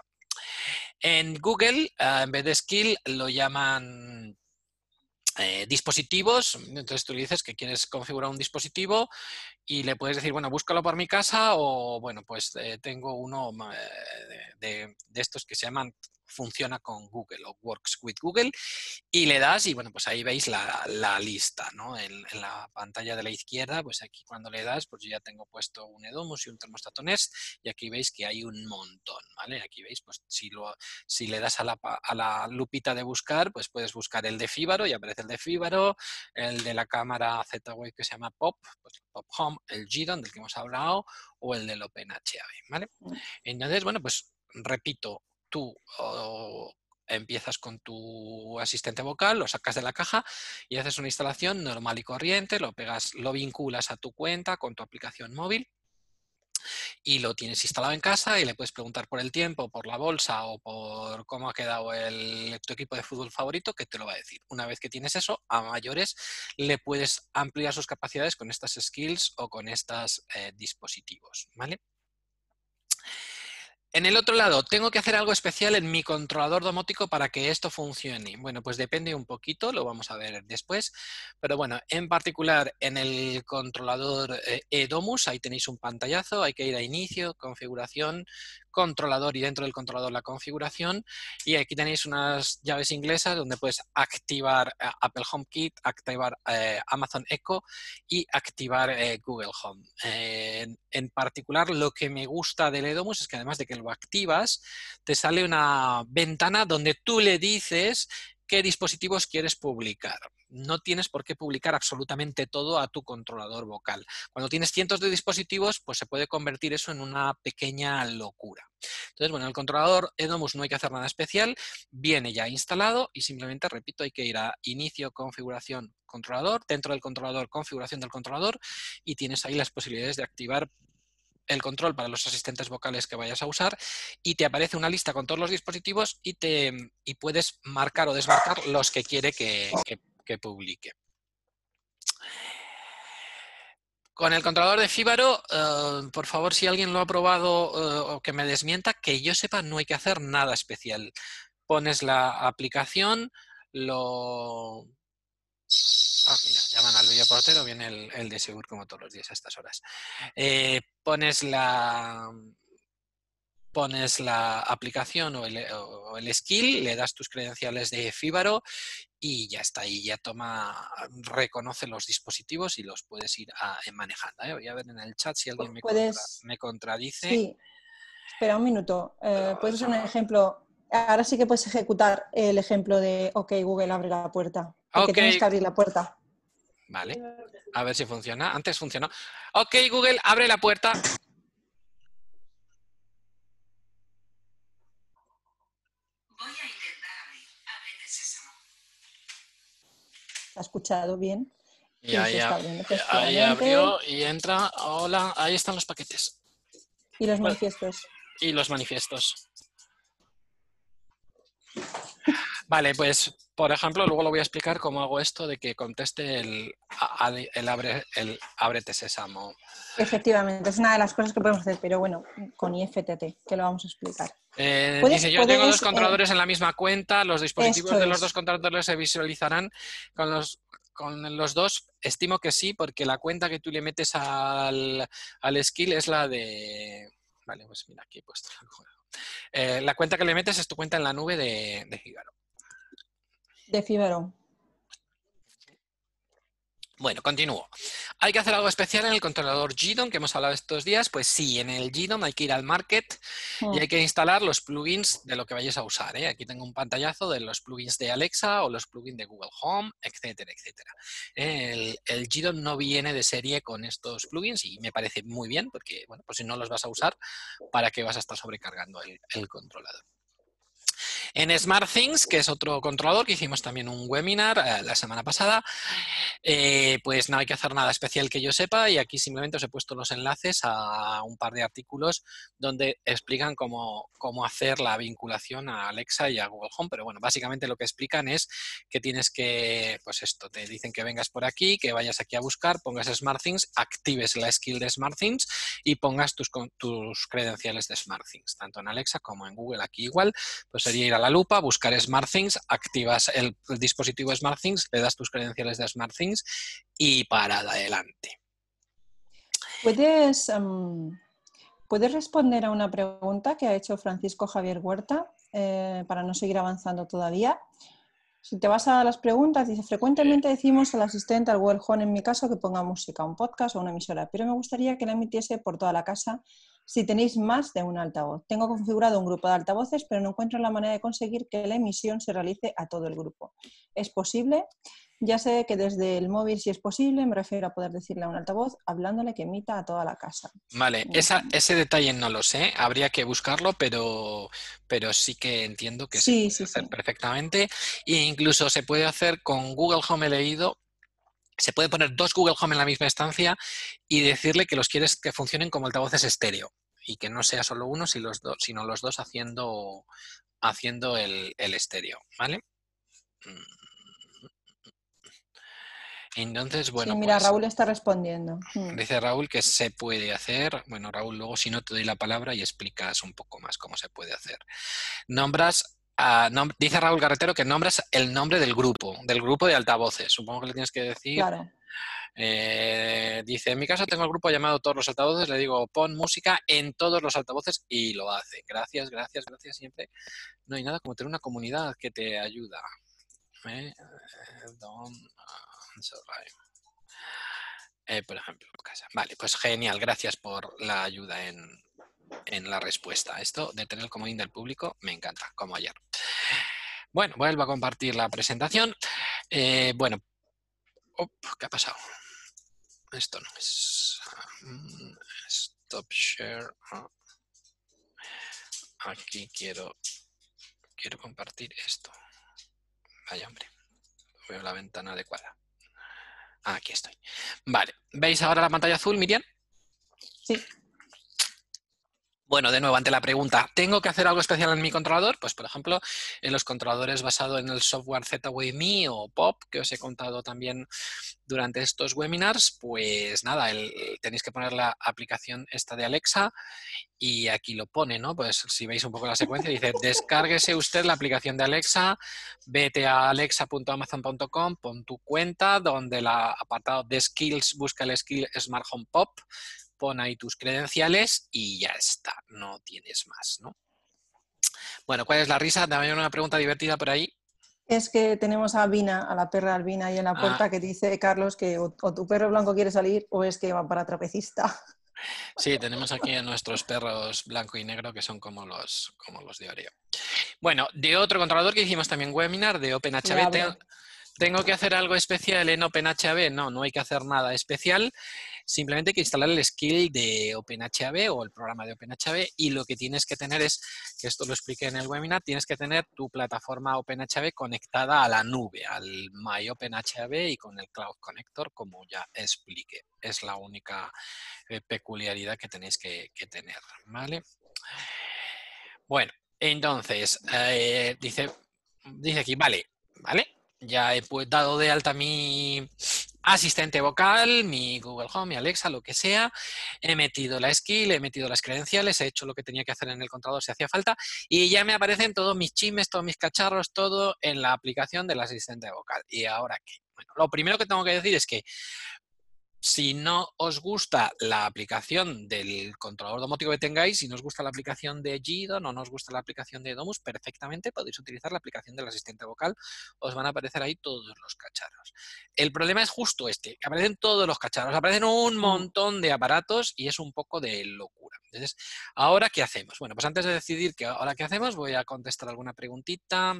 En Google, ah, en vez de skill, lo llaman eh, dispositivos. Entonces tú le dices que quieres configurar un dispositivo y le puedes decir, bueno, búscalo por mi casa o, bueno, pues eh, tengo uno eh, de, de estos que se llaman funciona con Google o works with Google y le das y bueno pues ahí veis la, la lista ¿no? en, en la pantalla de la izquierda pues aquí cuando le das pues yo ya tengo puesto un Edomus y un termostato Nest y aquí veis que hay un montón ¿vale? aquí veis pues si lo si le das a la, a la lupita de buscar, pues puedes buscar el de Fíbaro y aparece el de Fíbaro, el de la cámara Z-Wave que se llama Pop, pues Pop Home, el GDON del que hemos hablado, o el del OpenHAB, ¿vale? Mm. Entonces, bueno, pues repito, tú empiezas con tu asistente vocal, lo sacas de la caja y haces una instalación normal y corriente, lo pegas, lo vinculas a tu cuenta con tu aplicación móvil y lo tienes instalado en casa y le puedes preguntar por el tiempo, por la bolsa o por cómo ha quedado el, tu equipo de fútbol favorito, que te lo va a decir. Una vez que tienes eso, a mayores le puedes ampliar sus capacidades con estas skills o con estos dispositivos. ¿vale? En el otro lado, ¿tengo que hacer algo especial en mi controlador domótico para que esto funcione? Bueno, pues depende un poquito, lo vamos a ver después. Pero bueno, en particular en el controlador eh, eDomus, ahí tenéis un pantallazo, hay que ir a inicio, configuración, controlador y dentro del controlador la configuración. Y aquí tenéis unas llaves inglesas donde puedes activar eh, Apple HomeKit, activar eh, Amazon Echo y activar eh, Google Home. En, en particular, lo que me gusta del eDomus es que además de que lo activas, te sale una ventana donde tú le dices qué dispositivos quieres publicar. No tienes por qué publicar absolutamente todo a tu controlador vocal. Cuando tienes cientos de dispositivos, pues se puede convertir eso en una pequeña locura. Entonces, bueno, el controlador Edomus no hay que hacer nada especial, viene ya instalado y simplemente, repito, hay que ir a inicio, configuración, controlador, dentro del controlador, configuración del controlador y tienes ahí las posibilidades de activar el control para los asistentes vocales que vayas a usar y te aparece una lista con todos los dispositivos y, te, y puedes marcar o desmarcar los que quiere que, que, que publique. Con el controlador de Fíbaro, uh, por favor, si alguien lo ha probado uh, o que me desmienta, que yo sepa, no hay que hacer nada especial. Pones la aplicación, lo... Ah, mira, llaman al videoportero, viene el, el, de Segur como todos los días a estas horas. Eh, pones la pones la aplicación o el, o el, skill, le das tus credenciales de Fíbaro y ya está, y ya toma, reconoce los dispositivos y los puedes ir a, manejando. ¿eh? Voy a ver en el chat si alguien me, ¿Puedes... contra, me contradice. Sí. Espera un minuto. Eh, ¿Puedes usar un ejemplo? Ahora sí que puedes ejecutar el ejemplo de OK, Google abre la puerta. Porque okay. tienes que abrir la puerta. Vale. A ver si funciona. Antes funcionó. OK, Google, abre la puerta. Voy a intentar abrir. Ábrete sésamo. ¿Ha escuchado bien? Y ahí, ahí abrió y entra. Hola, ahí están los paquetes. Y los manifiestos. Y los manifiestos. Vale, pues Por ejemplo, luego lo voy a explicar cómo hago esto de que conteste el, el, abre, el ábrete sésamo. Efectivamente, es una de las cosas que podemos hacer, pero bueno, con IFTT, que lo vamos a explicar. Eh, dice, yo tengo dos controladores en la misma cuenta, los dispositivos de los dos controladores se visualizarán con los, con los dos. Estimo que sí, porque la cuenta que tú le metes al, al skill es la de... Vale, pues mira, aquí he puesto juego. Eh, la cuenta que le metes es tu cuenta en la nube de, de Figaro. De Fibero. Bueno, continúo. ¿Hay que hacer algo especial en el controlador GDOM que hemos hablado estos días? Pues sí, en el GDOM hay que ir al Market y hay que instalar los plugins de lo que vayáis a usar. ¿eh? Aquí tengo un pantallazo de los plugins de Alexa o los plugins de Google Home, etcétera, etcétera. El, el GDOM no viene de serie con estos plugins y me parece muy bien porque, bueno, pues si no los vas a usar, ¿para qué vas a estar sobrecargando el, el controlador? En SmartThings, que es otro controlador que hicimos también un webinar eh, la semana pasada, eh, pues no hay que hacer nada especial que yo sepa y aquí simplemente os he puesto los enlaces a un par de artículos donde explican cómo, cómo hacer la vinculación a Alexa y a Google Home, pero bueno, básicamente lo que explican es que tienes que, pues esto, te dicen que vengas por aquí, que vayas aquí a buscar, pongas SmartThings, actives la skill de SmartThings y pongas tus, tus credenciales de SmartThings, tanto en Alexa como en Google. Aquí igual, pues sería ir a la lupa, buscar SmartThings, activas el, el dispositivo SmartThings, le das tus credenciales de SmartThings y para adelante. ¿Puedes, em, ¿Puedes responder a una pregunta que ha hecho Francisco Javier Huerta eh, para no seguir avanzando todavía? Si te vas a las preguntas, dice, frecuentemente decimos al asistente, al Google Home en mi caso, que ponga música, un podcast o una emisora, pero me gustaría que la emitiese por toda la casa si tenéis más de un altavoz. Tengo configurado un grupo de altavoces, pero no encuentro la manera de conseguir que la emisión se realice a todo el grupo. ¿Es posible? Ya sé que desde el móvil, si es posible, me refiero a poder decirle a un altavoz, hablándole que emita a toda la casa. Vale, esa- ese detalle no lo sé, habría que buscarlo, pero, pero sí que entiendo que Sí, se sí, puede hacer sí. perfectamente. E incluso se puede hacer con Google Home he leído, se puede poner dos Google Home en la misma estancia y decirle que los quieres que funcionen como altavoces estéreo y que no sea solo uno, si los dos, sino los dos haciendo, haciendo el, el estéreo, ¿vale? Mm. Entonces, bueno, sí, mira, pues- Raúl está respondiendo. Mm. Dice Raúl que se puede hacer. Bueno, Raúl, luego si no te doy la palabra y explicas un poco más cómo se puede hacer. Nombras, dice Raúl Carretero que nombras el nombre del grupo, del grupo de altavoces. Supongo que le tienes que decir. Claro. eh, dice, en mi caso tengo el grupo llamado Todos los altavoces, le digo pon música en todos los altavoces y lo hace. Gracias, gracias, gracias siempre. No hay nada como tener una comunidad que te ayuda. ¿eh? Eh. Eh, por ejemplo, casa. Vale, pues genial, gracias por la ayuda en, en la respuesta. Esto de tener el comodín del público me encanta, como ayer. Bueno, vuelvo a compartir la presentación. Eh, bueno, ¿qué ha pasado? Esto no es. mm, Stop share. ah. Aquí quiero, quiero compartir esto. Vaya hombre, veo la ventana adecuada. Ah, Aquí estoy. Vale, ¿veis ahora la pantalla azul, Miriam? Sí. Bueno, de nuevo, ante la pregunta, ¿tengo que hacer algo especial en mi controlador? Pues, por ejemplo, en los controladores basados en el software Me o POP, que os he contado también durante estos webinars, pues nada, el- tenéis que poner la aplicación esta de Alexa y aquí lo pone, ¿no? Pues si veis un poco la secuencia, dice, descárguese usted la aplicación de Alexa, vete a alexa.amazon.com, pon tu cuenta, donde el apartado de skills, busca el skill Smart Home Pop, pon ahí tus credenciales y ya está, no tienes más, ¿no? Bueno, ¿cuál es la risa? También una pregunta divertida por ahí. Es que tenemos a Albina, a la perra Albina ahí en la Ah. puerta que dice, Carlos, que o, o tu perro blanco quiere salir o es que va para trapecista. Sí, tenemos aquí a nuestros perros blanco y negro que son como los, como los de Oreo. Bueno, de otro controlador que hicimos también webinar, de OpenHB. Tengo, ¿tengo que hacer algo especial en OpenHB? No, no hay que hacer nada especial. Simplemente hay que instalar el skill de OpenHB o el programa de OpenHB y lo que tienes que tener es, que esto lo expliqué en el webinar, tienes que tener tu plataforma OpenHB conectada a la nube, al My OpenHB y con el Cloud Connector, como ya expliqué. Es la única eh, peculiaridad que tenéis que, que tener, ¿vale? Bueno, entonces, eh, dice, dice aquí, vale, ¿vale? Ya he pues, dado de alta mi asistente vocal, mi Google Home, mi Alexa, lo que sea. He metido la skill, he metido las credenciales, he hecho lo que tenía que hacer en el controlador si hacía falta y ya me aparecen todos mis chimes, todos mis cacharros, todo en la aplicación del asistente vocal. ¿Y ahora qué? Bueno, lo primero que tengo que decir es que si no os gusta la aplicación del controlador domótico que tengáis, si no os gusta la aplicación de Gido, no nos gusta la aplicación de Domus, perfectamente podéis utilizar la aplicación del asistente vocal. Os van a aparecer ahí todos los cacharros. El problema es justo este, que aparecen todos los cacharros, aparecen un montón de aparatos y es un poco de locura. Entonces, ¿ahora qué hacemos? Bueno, pues antes de decidir que ahora qué hacemos, voy a contestar alguna preguntita.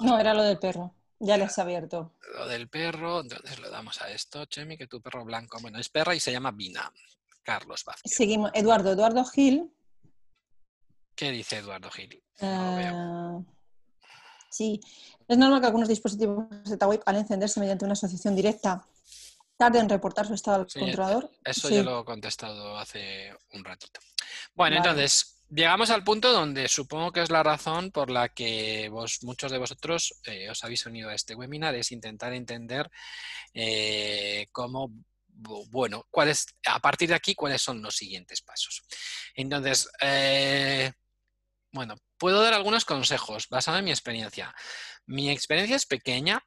No, era lo del perro. Ya les ha abierto. Lo del perro, entonces le damos a esto, Chemi, que tu perro blanco, bueno, es perra y se llama Vina. Carlos Vázquez. Seguimos. Eduardo, Eduardo Gil. ¿Qué dice Eduardo Gil? Eh, sí, es normal que algunos dispositivos web al encenderse mediante una asociación directa tarden en reportar su estado al Sí, controlador. Eso Sí. ya lo he contestado hace un ratito. Bueno, Vale. entonces, llegamos al punto donde supongo que es la razón por la que vos, muchos de vosotros eh, os habéis unido a este webinar, es intentar entender eh, cómo, bu- bueno, cuáles, a partir de aquí, cuáles son los siguientes pasos. Entonces, eh, bueno, puedo dar algunos consejos basados en mi experiencia. Mi experiencia es pequeña.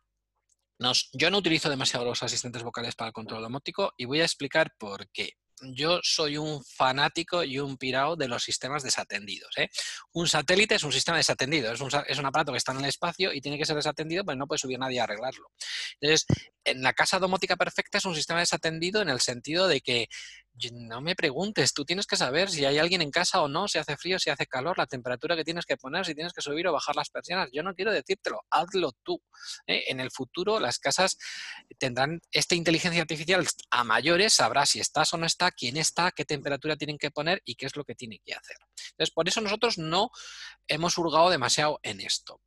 Nos- yo no utilizo demasiado los asistentes vocales para el control domótico y voy a explicar por qué. Yo soy un fanático y un pirao de los sistemas desatendidos. ¿eh? Un satélite es un sistema desatendido, es un, es un aparato que está en el espacio y tiene que ser desatendido, pero no puede subir nadie a arreglarlo. Entonces, en la casa domótica perfecta es un sistema desatendido en el sentido de que no me preguntes, tú tienes que saber si hay alguien en casa o no, si hace frío, si hace calor, la temperatura que tienes que poner, si tienes que subir o bajar las persianas. Yo no quiero decírtelo, hazlo tú. ¿eh? En el futuro las casas tendrán esta inteligencia artificial a mayores, sabrá si estás o no está, quién está, qué temperatura tienen que poner y qué es lo que tiene que hacer. Entonces, por eso nosotros no hemos hurgado demasiado en esto.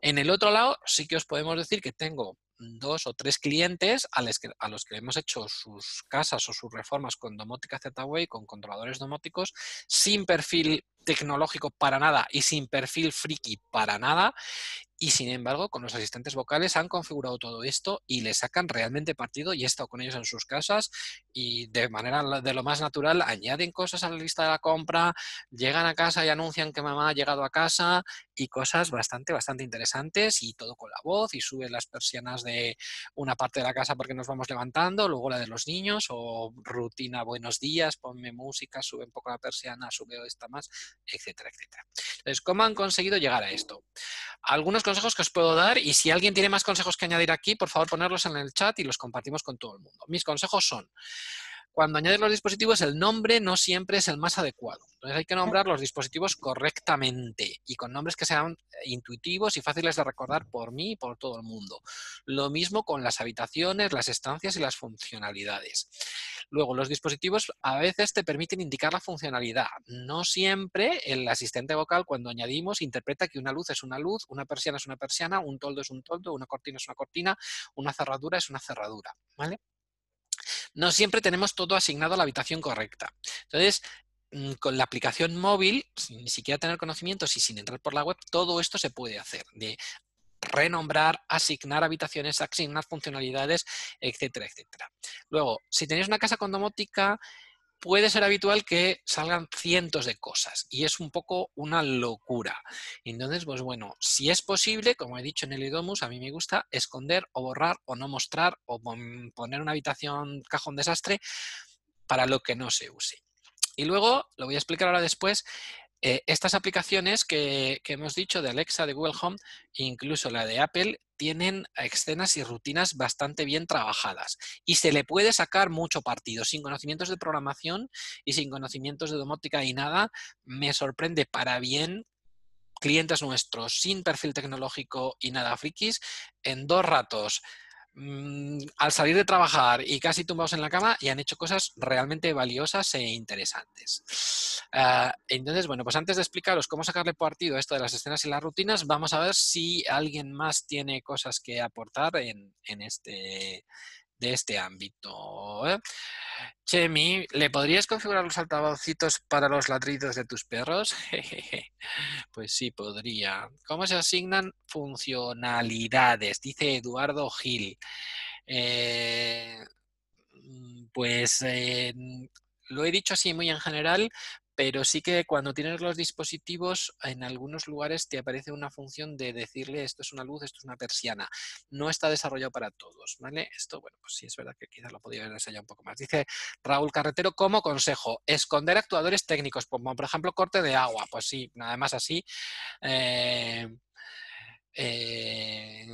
En el otro lado, sí que os podemos decir que tengo dos o tres clientes a los que, a los que hemos hecho sus casas o sus reformas con domótica Z-Way, con controladores domóticos, sin perfil tecnológico para nada y sin perfil friki para nada. Y sin embargo, con los asistentes vocales han configurado todo esto y le sacan realmente partido y he estado con ellos en sus casas y de manera de lo más natural añaden cosas a la lista de la compra, llegan a casa y anuncian que mamá ha llegado a casa y cosas bastante, bastante interesantes y todo con la voz y suben las persianas de una parte de la casa porque nos vamos levantando, luego la de los niños o rutina buenos días, ponme música, sube un poco la persiana, sube esta más, etcétera, etcétera. Entonces, ¿cómo han conseguido llegar a esto? Algunos consejos que os puedo dar y si alguien tiene más consejos que añadir aquí, por favor ponerlos en el chat y los compartimos con todo el mundo. Mis consejos son, cuando añades los dispositivos, el nombre no siempre es el más adecuado. Entonces hay que nombrar los dispositivos correctamente y con nombres que sean intuitivos y fáciles de recordar por mí y por todo el mundo. Lo mismo con las habitaciones, las estancias y las funcionalidades. Luego, los dispositivos a veces te permiten indicar la funcionalidad. No siempre el asistente vocal, cuando añadimos, interpreta que una luz es una luz, una persiana es una persiana, un toldo es un toldo, una cortina es una cortina, una cerradura es una cerradura. ¿Vale? No siempre tenemos todo asignado a la habitación correcta. Entonces, mm, con la aplicación móvil, sin ni siquiera tener conocimientos y sin entrar por la web, todo esto se puede hacer. De renombrar, asignar habitaciones, asignar funcionalidades, etcétera, etcétera. Luego, si tenéis una casa con domótica, puede ser habitual que salgan cientos de cosas y es un poco una locura. Entonces, pues bueno, si es posible, como he dicho en el Idomus, a mí me gusta esconder o borrar o no mostrar o pon- poner una habitación cajón desastre para lo que no se use. Y luego, lo voy a explicar ahora después, eh, estas aplicaciones que, hemos dicho de Alexa, de Google Home, incluso la de Apple, tienen escenas y rutinas bastante bien trabajadas y se le puede sacar mucho partido. Sin conocimientos de programación y sin conocimientos de domótica y nada, me sorprende para bien clientes nuestros sin perfil tecnológico y nada frikis en dos ratos mm, al salir de trabajar y casi tumbados en la cama y han hecho cosas realmente valiosas e interesantes. Ah, entonces, bueno, pues antes de explicaros cómo sacarle partido a esto de las escenas y las rutinas, vamos a ver si alguien más tiene cosas que aportar en, en este este ámbito. ¿eh? Chemi, ¿le podrías configurar los altavocitos para los ladridos de tus perros? pues sí, podría. ¿Cómo se asignan funcionalidades? Dice Eduardo Gil. Eh, pues eh, lo he dicho así muy en general, pero sí que cuando tienes los dispositivos, en algunos lugares te aparece una función de decirle esto es una luz, esto es una persiana. No está desarrollado para todos, ¿vale? Esto, bueno, pues sí es verdad que quizás lo podría haber ensayado un poco más. Dice Raúl Carretero, como consejo, esconder actuadores técnicos, como por ejemplo corte de agua. Pues sí, nada más así. Eh, eh,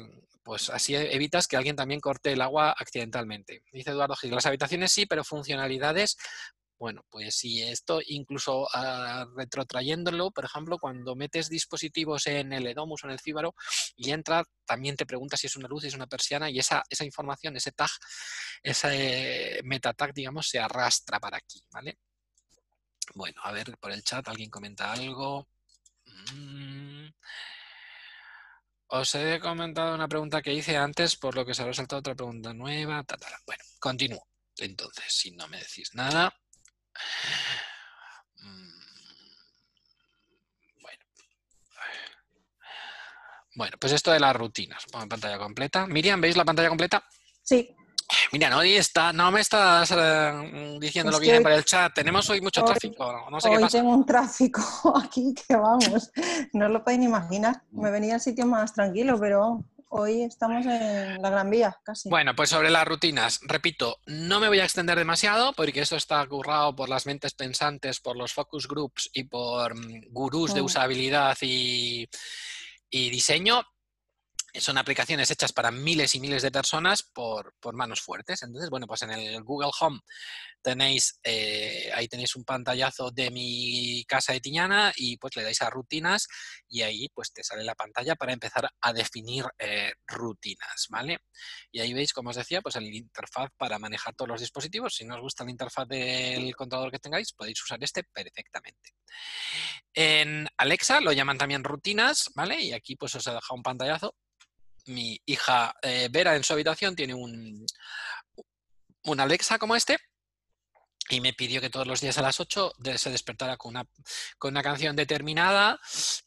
pues así evitas que alguien también corte el agua accidentalmente. Dice Eduardo Gil, las habitaciones sí, pero funcionalidades, bueno, pues si esto incluso ah, retrotrayéndolo, por ejemplo, cuando metes dispositivos en el Edomus o en el Fíbaro y entra, también te pregunta si es una luz, si es una persiana y esa, esa información, ese tag, ese meta tag, digamos, se arrastra para aquí, ¿vale? Bueno, a ver por el chat, ¿alguien comenta algo? Mm. Os he comentado una pregunta que hice antes, por lo que se ha saltado otra pregunta nueva. Bueno, continúo. Entonces, si no me decís nada. Mm, bueno. Bueno, pues esto de las rutinas. Pongo pantalla completa. Miriam, ¿veis la pantalla completa? Sí. Mira, no, está, no me estás eh, diciendo lo que viene por el chat. Tenemos hoy mucho tráfico. No sé hoy qué pasa. tengo un tráfico aquí que vamos, no lo pueden imaginar. Me venía al sitio más tranquilo, pero hoy estamos en la Gran Vía, casi. Bueno, pues sobre las rutinas, repito, no me voy a extender demasiado porque esto está currado por las mentes pensantes, por los focus groups y por mm, gurús de usabilidad y, y diseño. Son aplicaciones hechas para miles y miles de personas por, por manos fuertes. Entonces, bueno, pues en el Google Home tenéis, eh, ahí tenéis un pantallazo de mi casa de Tiñana y pues le dais a rutinas y ahí pues te sale la pantalla para empezar a definir eh, rutinas, ¿vale? Y ahí veis, como os decía, pues el interfaz para manejar todos los dispositivos. Si no os gusta la interfaz del controlador que tengáis, podéis usar este perfectamente. En Alexa lo llaman también rutinas, ¿vale? Y aquí pues os he dejado un pantallazo. Mi hija eh, Vera en su habitación tiene un, Alexa como este y me pidió que todos los días a las 8 de- se despertara con una, con una canción determinada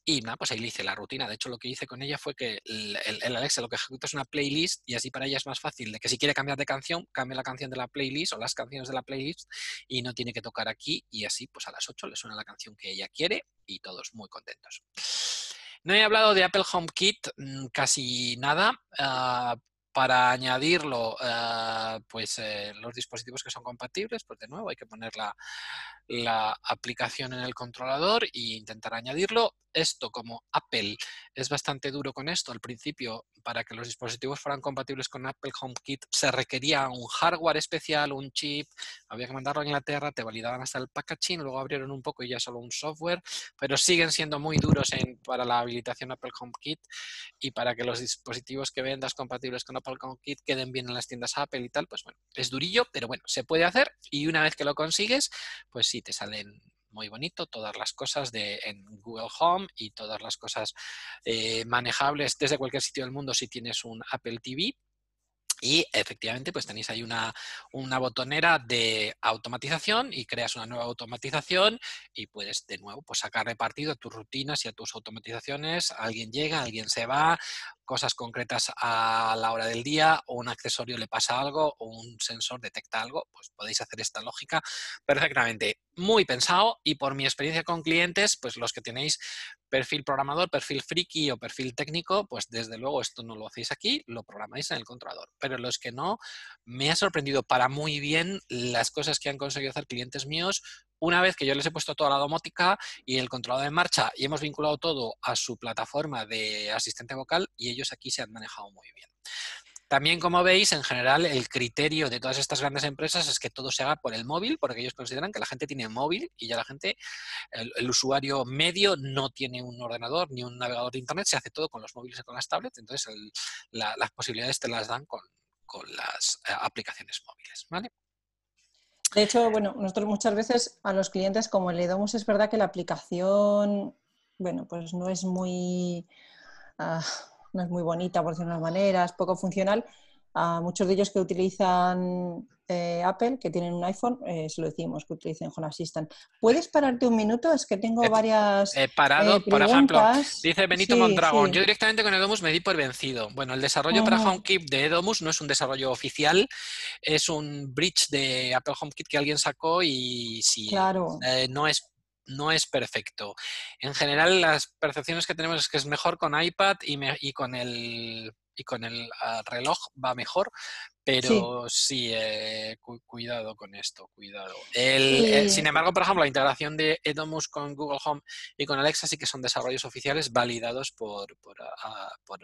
y nada, pues ahí le hice la rutina. De hecho, lo que hice con ella fue que el Alexa lo que ejecuta es una playlist y así para ella es más fácil de que si quiere cambiar de canción, cambie la canción de la playlist o las canciones de la playlist y no tiene que tocar aquí y así pues a las 8 le suena la canción que ella quiere y todos muy contentos. No he hablado de Apple HomeKit mm, casi nada. ah, para añadirlo, ah, pues eh, los dispositivos que son compatibles, pues de nuevo hay que poner la, aplicación en el controlador e intentar añadirlo. Esto como Apple es bastante duro con esto. Al principio, para que los dispositivos fueran compatibles con Apple HomeKit, se requería un hardware especial, un chip, había que mandarlo a Inglaterra, te validaban hasta el packaging, luego abrieron un poco y ya solo un software, pero siguen siendo muy duros para la habilitación Apple HomeKit y para que los dispositivos que vendas compatibles con Apple HomeKit queden bien en las tiendas Apple y tal, pues bueno, es durillo, pero bueno, se puede hacer y una vez que lo consigues, pues sí, te salen muy bonito todas las cosas de, en Google Home y todas las cosas eh, manejables desde cualquier sitio del mundo si tienes un Apple TV. Y efectivamente, pues tenéis ahí una, una botonera de automatización y creas una nueva automatización y puedes de nuevo pues, sacar repartido a tus rutinas y a tus automatizaciones. Alguien llega, alguien se va, cosas concretas a la hora del día o un accesorio le pasa algo o un sensor detecta algo, pues podéis hacer esta lógica perfectamente. Muy pensado y por mi experiencia con clientes, pues los que tenéis perfil programador, perfil friki o perfil técnico, pues desde luego esto no lo hacéis aquí, lo programáis en el controlador. Pero los que no, me ha sorprendido para muy bien las cosas que han conseguido hacer clientes míos una vez que yo les he puesto toda la domótica y el controlador en marcha y hemos vinculado todo a su plataforma de asistente vocal y ellos aquí se han manejado muy bien. También, como veis, en general el criterio de todas estas grandes empresas es que todo se haga por el móvil, porque ellos consideran que la gente tiene móvil y ya la gente, el, el usuario medio no tiene un ordenador ni un navegador de internet, se hace todo con los móviles y con las tablets, entonces el, la, las posibilidades te las dan con, las eh, aplicaciones móviles, ¿vale? De hecho, bueno, nosotros muchas veces a los clientes, como le damos, es verdad que la aplicación, bueno, pues no es muy, ah, no es muy bonita, por decirlo de una manera, es poco funcional. a muchos de ellos que utilizan eh, Apple, que tienen un iPhone, eh, se lo decimos que utilicen Home Assistant. ¿Puedes pararte un minuto? Es que tengo He- varias. He parado, eh, por ejemplo, dice Benito Sí, Mondragón, sí. yo directamente con Edomus me di por vencido. Bueno, el desarrollo para. HomeKit de Edomus no es un desarrollo oficial, es un bridge de Apple HomeKit que alguien sacó y sí, Claro. eh, no es no es perfecto. En general, las percepciones que tenemos es que es mejor con iPad y, me- y con el y con el reloj va mejor, pero sí, eh, cu- cuidado con esto, cuidado. El- eh, sin embargo, por ejemplo, la integración de Edomus con Google Home y con Alexa sí que son desarrollos oficiales validados por, por, ah, por,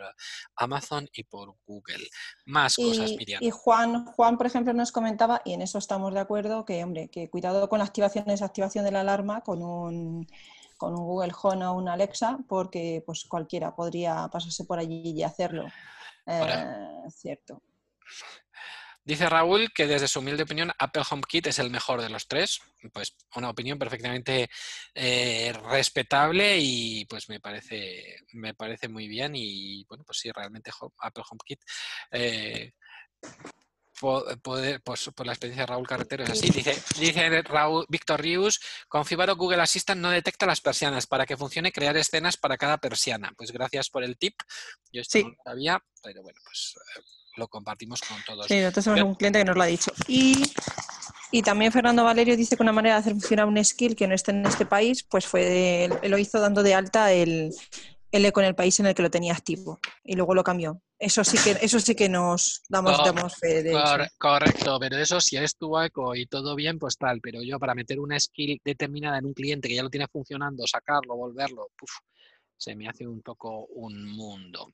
Amazon y por Google. Más cosas, Miriam. y Juan, Juan, por ejemplo, nos comentaba, y en eso estamos de acuerdo, que hombre, que cuidado con la activación y desactivación de la alarma con un, con un Google Home o un Alexa, porque pues cualquiera podría pasarse por allí y hacerlo. Eh, cierto. Dice Raúl que desde su humilde opinión Apple HomeKit es el mejor de los tres. Pues una opinión perfectamente eh, respetable y pues me parece, me parece muy bien y bueno, pues sí, realmente Apple HomeKit eh, poder, pues, por la experiencia de Raúl Carretero es así. Dice, dice Raúl, Víctor Rius, con Fibaro Google Assistant no detecta las persianas. Para que funcione, crear escenas para cada persiana. Pues gracias por el tip. Yo esto Sí. no lo sabía, pero bueno, pues eh, lo compartimos con todos. Sí, nosotros tenemos un cliente que nos lo ha dicho. Y, y también Fernando Valerio dice que una manera de hacer funcionar un skill que no esté en este país, pues fue, él lo hizo dando de alta el, el eco en el país en el que lo tenía activo y luego lo cambió. Eso sí que, eso sí que nos damos, Cor- damos fe de eso. Cor- correcto, pero eso si es tu eco y todo bien, pues tal. Pero yo para meter una skill determinada en un cliente que ya lo tiene funcionando, sacarlo, volverlo, puf, se me hace un poco un mundo.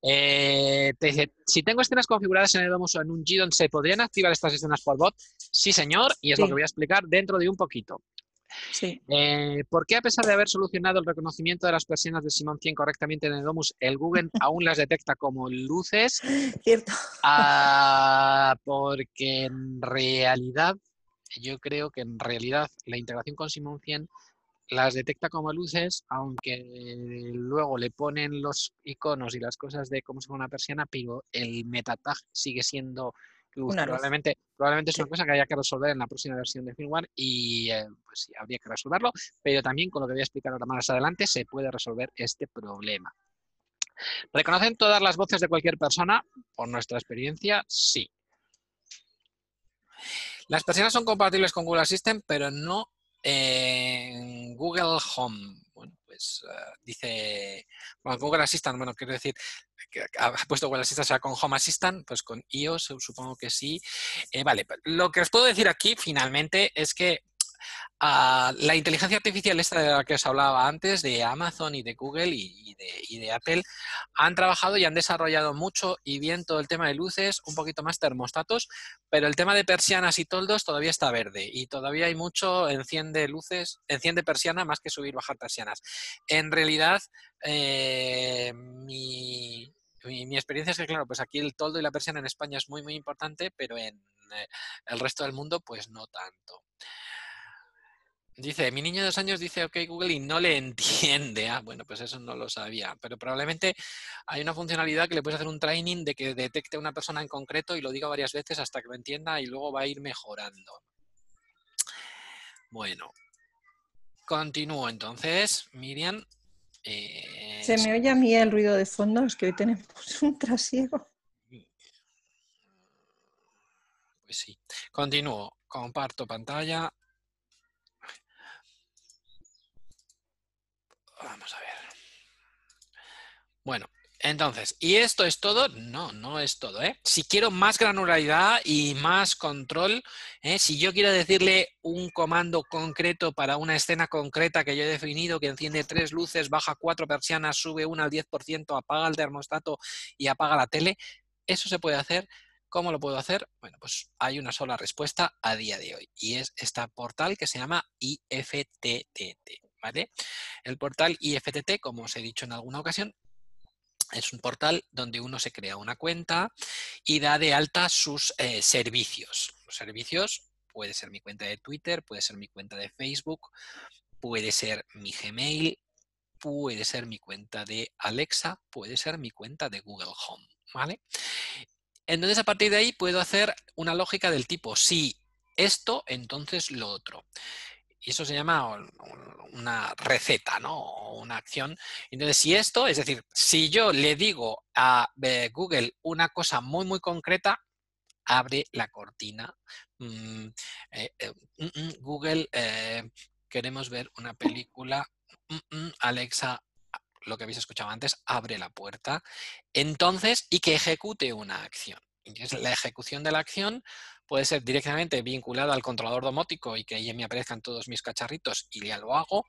Eh, te dice, si tengo escenas configuradas en el Domus o en un Gidon, ¿se podrían activar estas escenas por bot? Sí, señor, y es lo que voy a explicar dentro de un poquito. Sí. Eh, ¿Por qué a pesar de haber solucionado el reconocimiento de las persianas de Simon 100 correctamente en el Domus, el Google aún las detecta como luces? Cierto. Ah, porque en realidad, yo creo que en realidad la integración con Simon 100 las detecta como luces, aunque luego le ponen los iconos y las cosas de cómo se pone una persiana, pero el metatag sigue siendo Probablemente, probablemente es una cosa que haya que resolver en la próxima versión de firmware y eh, pues sí, habría que resolverlo, pero también con lo que voy a explicar ahora más adelante se puede resolver este problema. ¿Reconocen todas las voces de cualquier persona? Por nuestra experiencia, sí. Las persianas son compatibles con Google Assistant, pero no en Google Home. Pues eh, dice, bueno, Google Assistant, bueno, quiero decir, ha puesto Google Assistant, o sea, con Home Assistant, pues con iOS supongo que sí. Eh, vale, lo que os puedo decir aquí finalmente es que ah, la inteligencia artificial esta de la que os hablaba antes, de Amazon y de Google y, de, Apple, han trabajado y han desarrollado mucho y bien todo el tema de luces, un poquito más termostatos, pero el tema de persianas y toldos todavía está verde y todavía hay mucho enciende luces, enciende persiana más que subir bajar persianas. En realidad, eh, mi experiencia es que, claro, pues aquí el toldo y la persiana en España es muy, muy importante, pero en eh, el resto del mundo, pues no tanto. Dice, mi niño de dos años dice OK Google y no le entiende. Ah, bueno, pues eso no lo sabía. Pero probablemente hay una funcionalidad que le puedes hacer un training de que detecte a una persona en concreto y lo diga varias veces hasta que lo entienda y luego va a ir mejorando. Bueno, continúo entonces, Miriam. Eh, Se me oye a mí el ruido de fondo, es que hoy tenemos un trasiego. Pues sí. Continúo. Comparto pantalla. Vamos a ver. Bueno, entonces, ¿y esto es todo? No, no es todo. ¿eh? Si quiero más granularidad y más control, ¿eh? si yo quiero decirle un comando concreto para una escena concreta que yo he definido, que enciende tres luces, baja cuatro persianas, sube una al 10%, apaga el termostato y apaga la tele, eso se puede hacer. ¿Cómo lo puedo hacer? Bueno, pues hay una sola respuesta a día de hoy y es esta portal que se llama IFTTT. ¿vale? El portal IFTT, como os he dicho en alguna ocasión, es un portal donde uno se crea una cuenta y da de alta sus eh, servicios. Los servicios puede ser mi cuenta de Twitter, puede ser mi cuenta de Facebook, puede ser mi Gmail, puede ser mi cuenta de Alexa, puede ser mi cuenta de Google Home, ¿vale? Entonces, a partir de ahí puedo hacer una lógica del tipo, si esto, entonces lo otro. Y eso se llama una receta, ¿no? O una acción. Entonces, si esto, es decir, si yo le digo a eh, Google una cosa muy, muy concreta, abre la cortina. Mm, eh, eh, mm, mm, Google, queremos ver una película. Alexa, lo que habéis escuchado antes, abre la puerta. Entonces, y que ejecute una acción. Entonces, la ejecución de la acción puede ser directamente vinculada al controlador domótico y que ahí me aparezcan todos mis cacharritos y ya lo hago,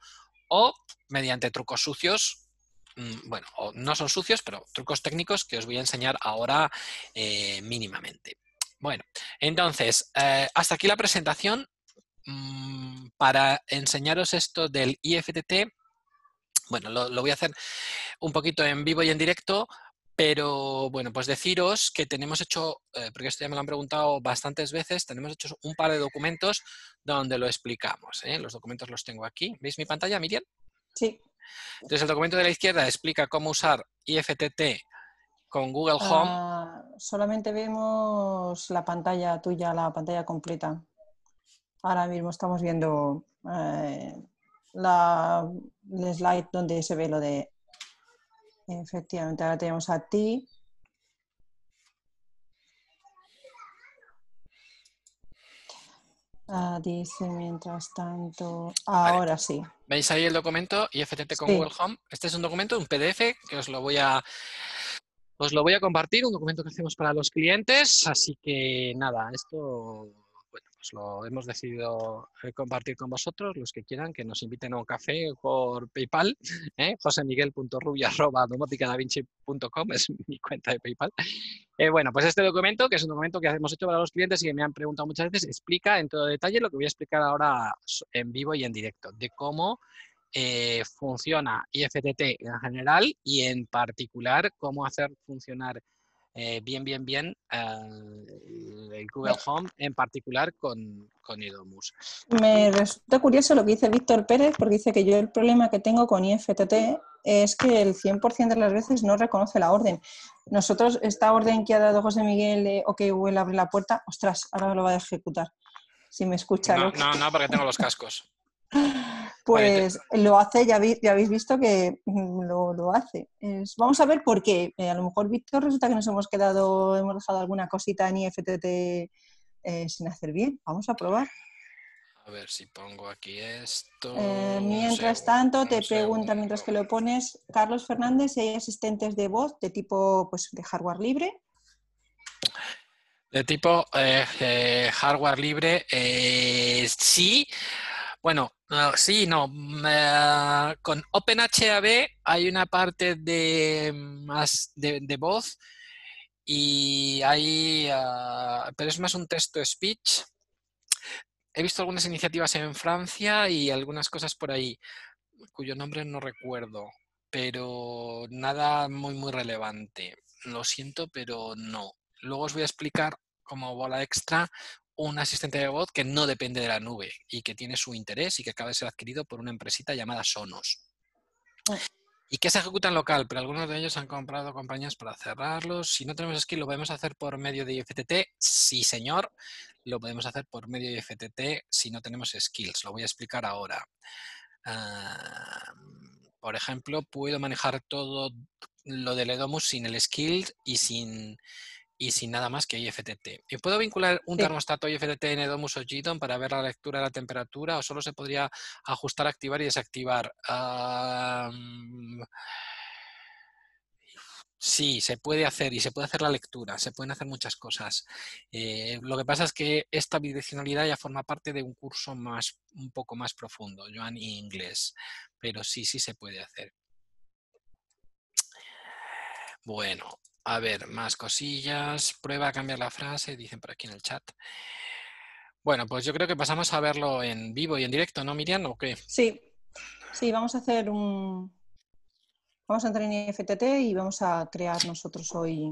o mediante trucos sucios, mm, bueno, no son sucios, pero trucos técnicos que os voy a enseñar ahora eh, mínimamente. Bueno, entonces, eh, hasta aquí la presentación. Mm, para enseñaros esto del IFTT, bueno, lo, voy a hacer un poquito en vivo y en directo, pero bueno, pues deciros que tenemos hecho, eh, porque esto ya me lo han preguntado bastantes veces, tenemos hecho un par de documentos donde lo explicamos. ¿eh? Los documentos los tengo aquí. ¿Veis mi pantalla, Miriam? Sí. Entonces el documento de la izquierda explica cómo usar IFTT con Google Home. Ah, solamente vemos la pantalla tuya, la pantalla completa. Ahora mismo estamos viendo eh, la, el slide donde se ve lo de Efectivamente, ahora tenemos a ti. Ah, dice mientras tanto. Ahora sí. ¿Veis ahí el documento IFTT con Google Home? Este es un documento, un PDF, que os lo voy a os lo voy a compartir, un documento que hacemos para los clientes. Así que nada, esto lo hemos decidido eh, compartir con vosotros, los que quieran, que nos inviten a un café por PayPal, ¿eh? josemiguel.rubia.domoticadavinci.com es mi cuenta de PayPal. Eh, bueno, pues este documento, que es un documento que hemos hecho para los clientes y que me han preguntado muchas veces, explica en todo detalle lo que voy a explicar ahora en vivo y en directo, de cómo eh, funciona IFTT en general y en particular cómo hacer funcionar eh, bien, bien, bien eh, el Google Home, en particular con, con Idomus. Me resulta curioso lo que dice Víctor Pérez, porque dice que yo el problema que tengo con IFTT es que el 100% de las veces no reconoce la orden. Nosotros, esta orden que ha dado José Miguel de OK Google abre la puerta, ostras, ahora lo va a ejecutar. Si me escucha. No, no, no, porque tengo los cascos. Pues lo hace, ya, ya, habéis visto que mm, lo, hace. vamos a ver por qué. Eh, a lo mejor, Víctor, resulta que nos hemos quedado, hemos dejado alguna cosita en IFTT eh, sin hacer bien. Vamos a probar. A ver si pongo aquí esto. Eh, mientras tanto, te pregunta, mientras que lo pones, Carlos Fernández, si hay asistentes de voz de tipo pues, de hardware libre. De tipo hardware libre, sí. Bueno, sí, no. con OpenHAB hay una parte de más de, voz y hay, ah, pero es más un texto speech. He visto algunas iniciativas en Francia y algunas cosas por ahí, cuyo nombre no recuerdo, pero nada muy, muy relevante. Lo siento, pero no. Luego os voy a explicar como bola extra un asistente de voz que no depende de la nube y que tiene su interés y que acaba de ser adquirido por una empresita llamada Sonos. Ah. Y que se ejecuta en local, pero algunos de ellos han comprado compañías para cerrarlos. Si no tenemos skill, ¿lo podemos hacer por medio de IFTT? Sí, señor. Lo podemos hacer por medio de IFTT si no tenemos skills. Lo voy a explicar ahora. Ah, por ejemplo, puedo manejar todo lo del Edomus sin el skill y sin, y sin nada más que IFTT. ¿Y puedo vincular un termostato IFTT en Edomus o GDOM para ver la lectura de la temperatura o solo se podría ajustar, activar y desactivar? sí, se puede hacer y se puede hacer la lectura, se pueden hacer muchas cosas. Eh, lo que pasa es que esta bidireccionalidad ya forma parte de un curso más, un poco más profundo, Joan y inglés, pero sí, sí se puede hacer. Bueno, a ver, más cosillas. Prueba a cambiar la frase, dicen por aquí en el chat. Bueno, pues yo creo que pasamos a verlo en vivo y en directo, ¿no, Miriam? ¿O qué? Sí, sí, vamos a hacer un... Vamos a entrar en IFTT y vamos a crear nosotros hoy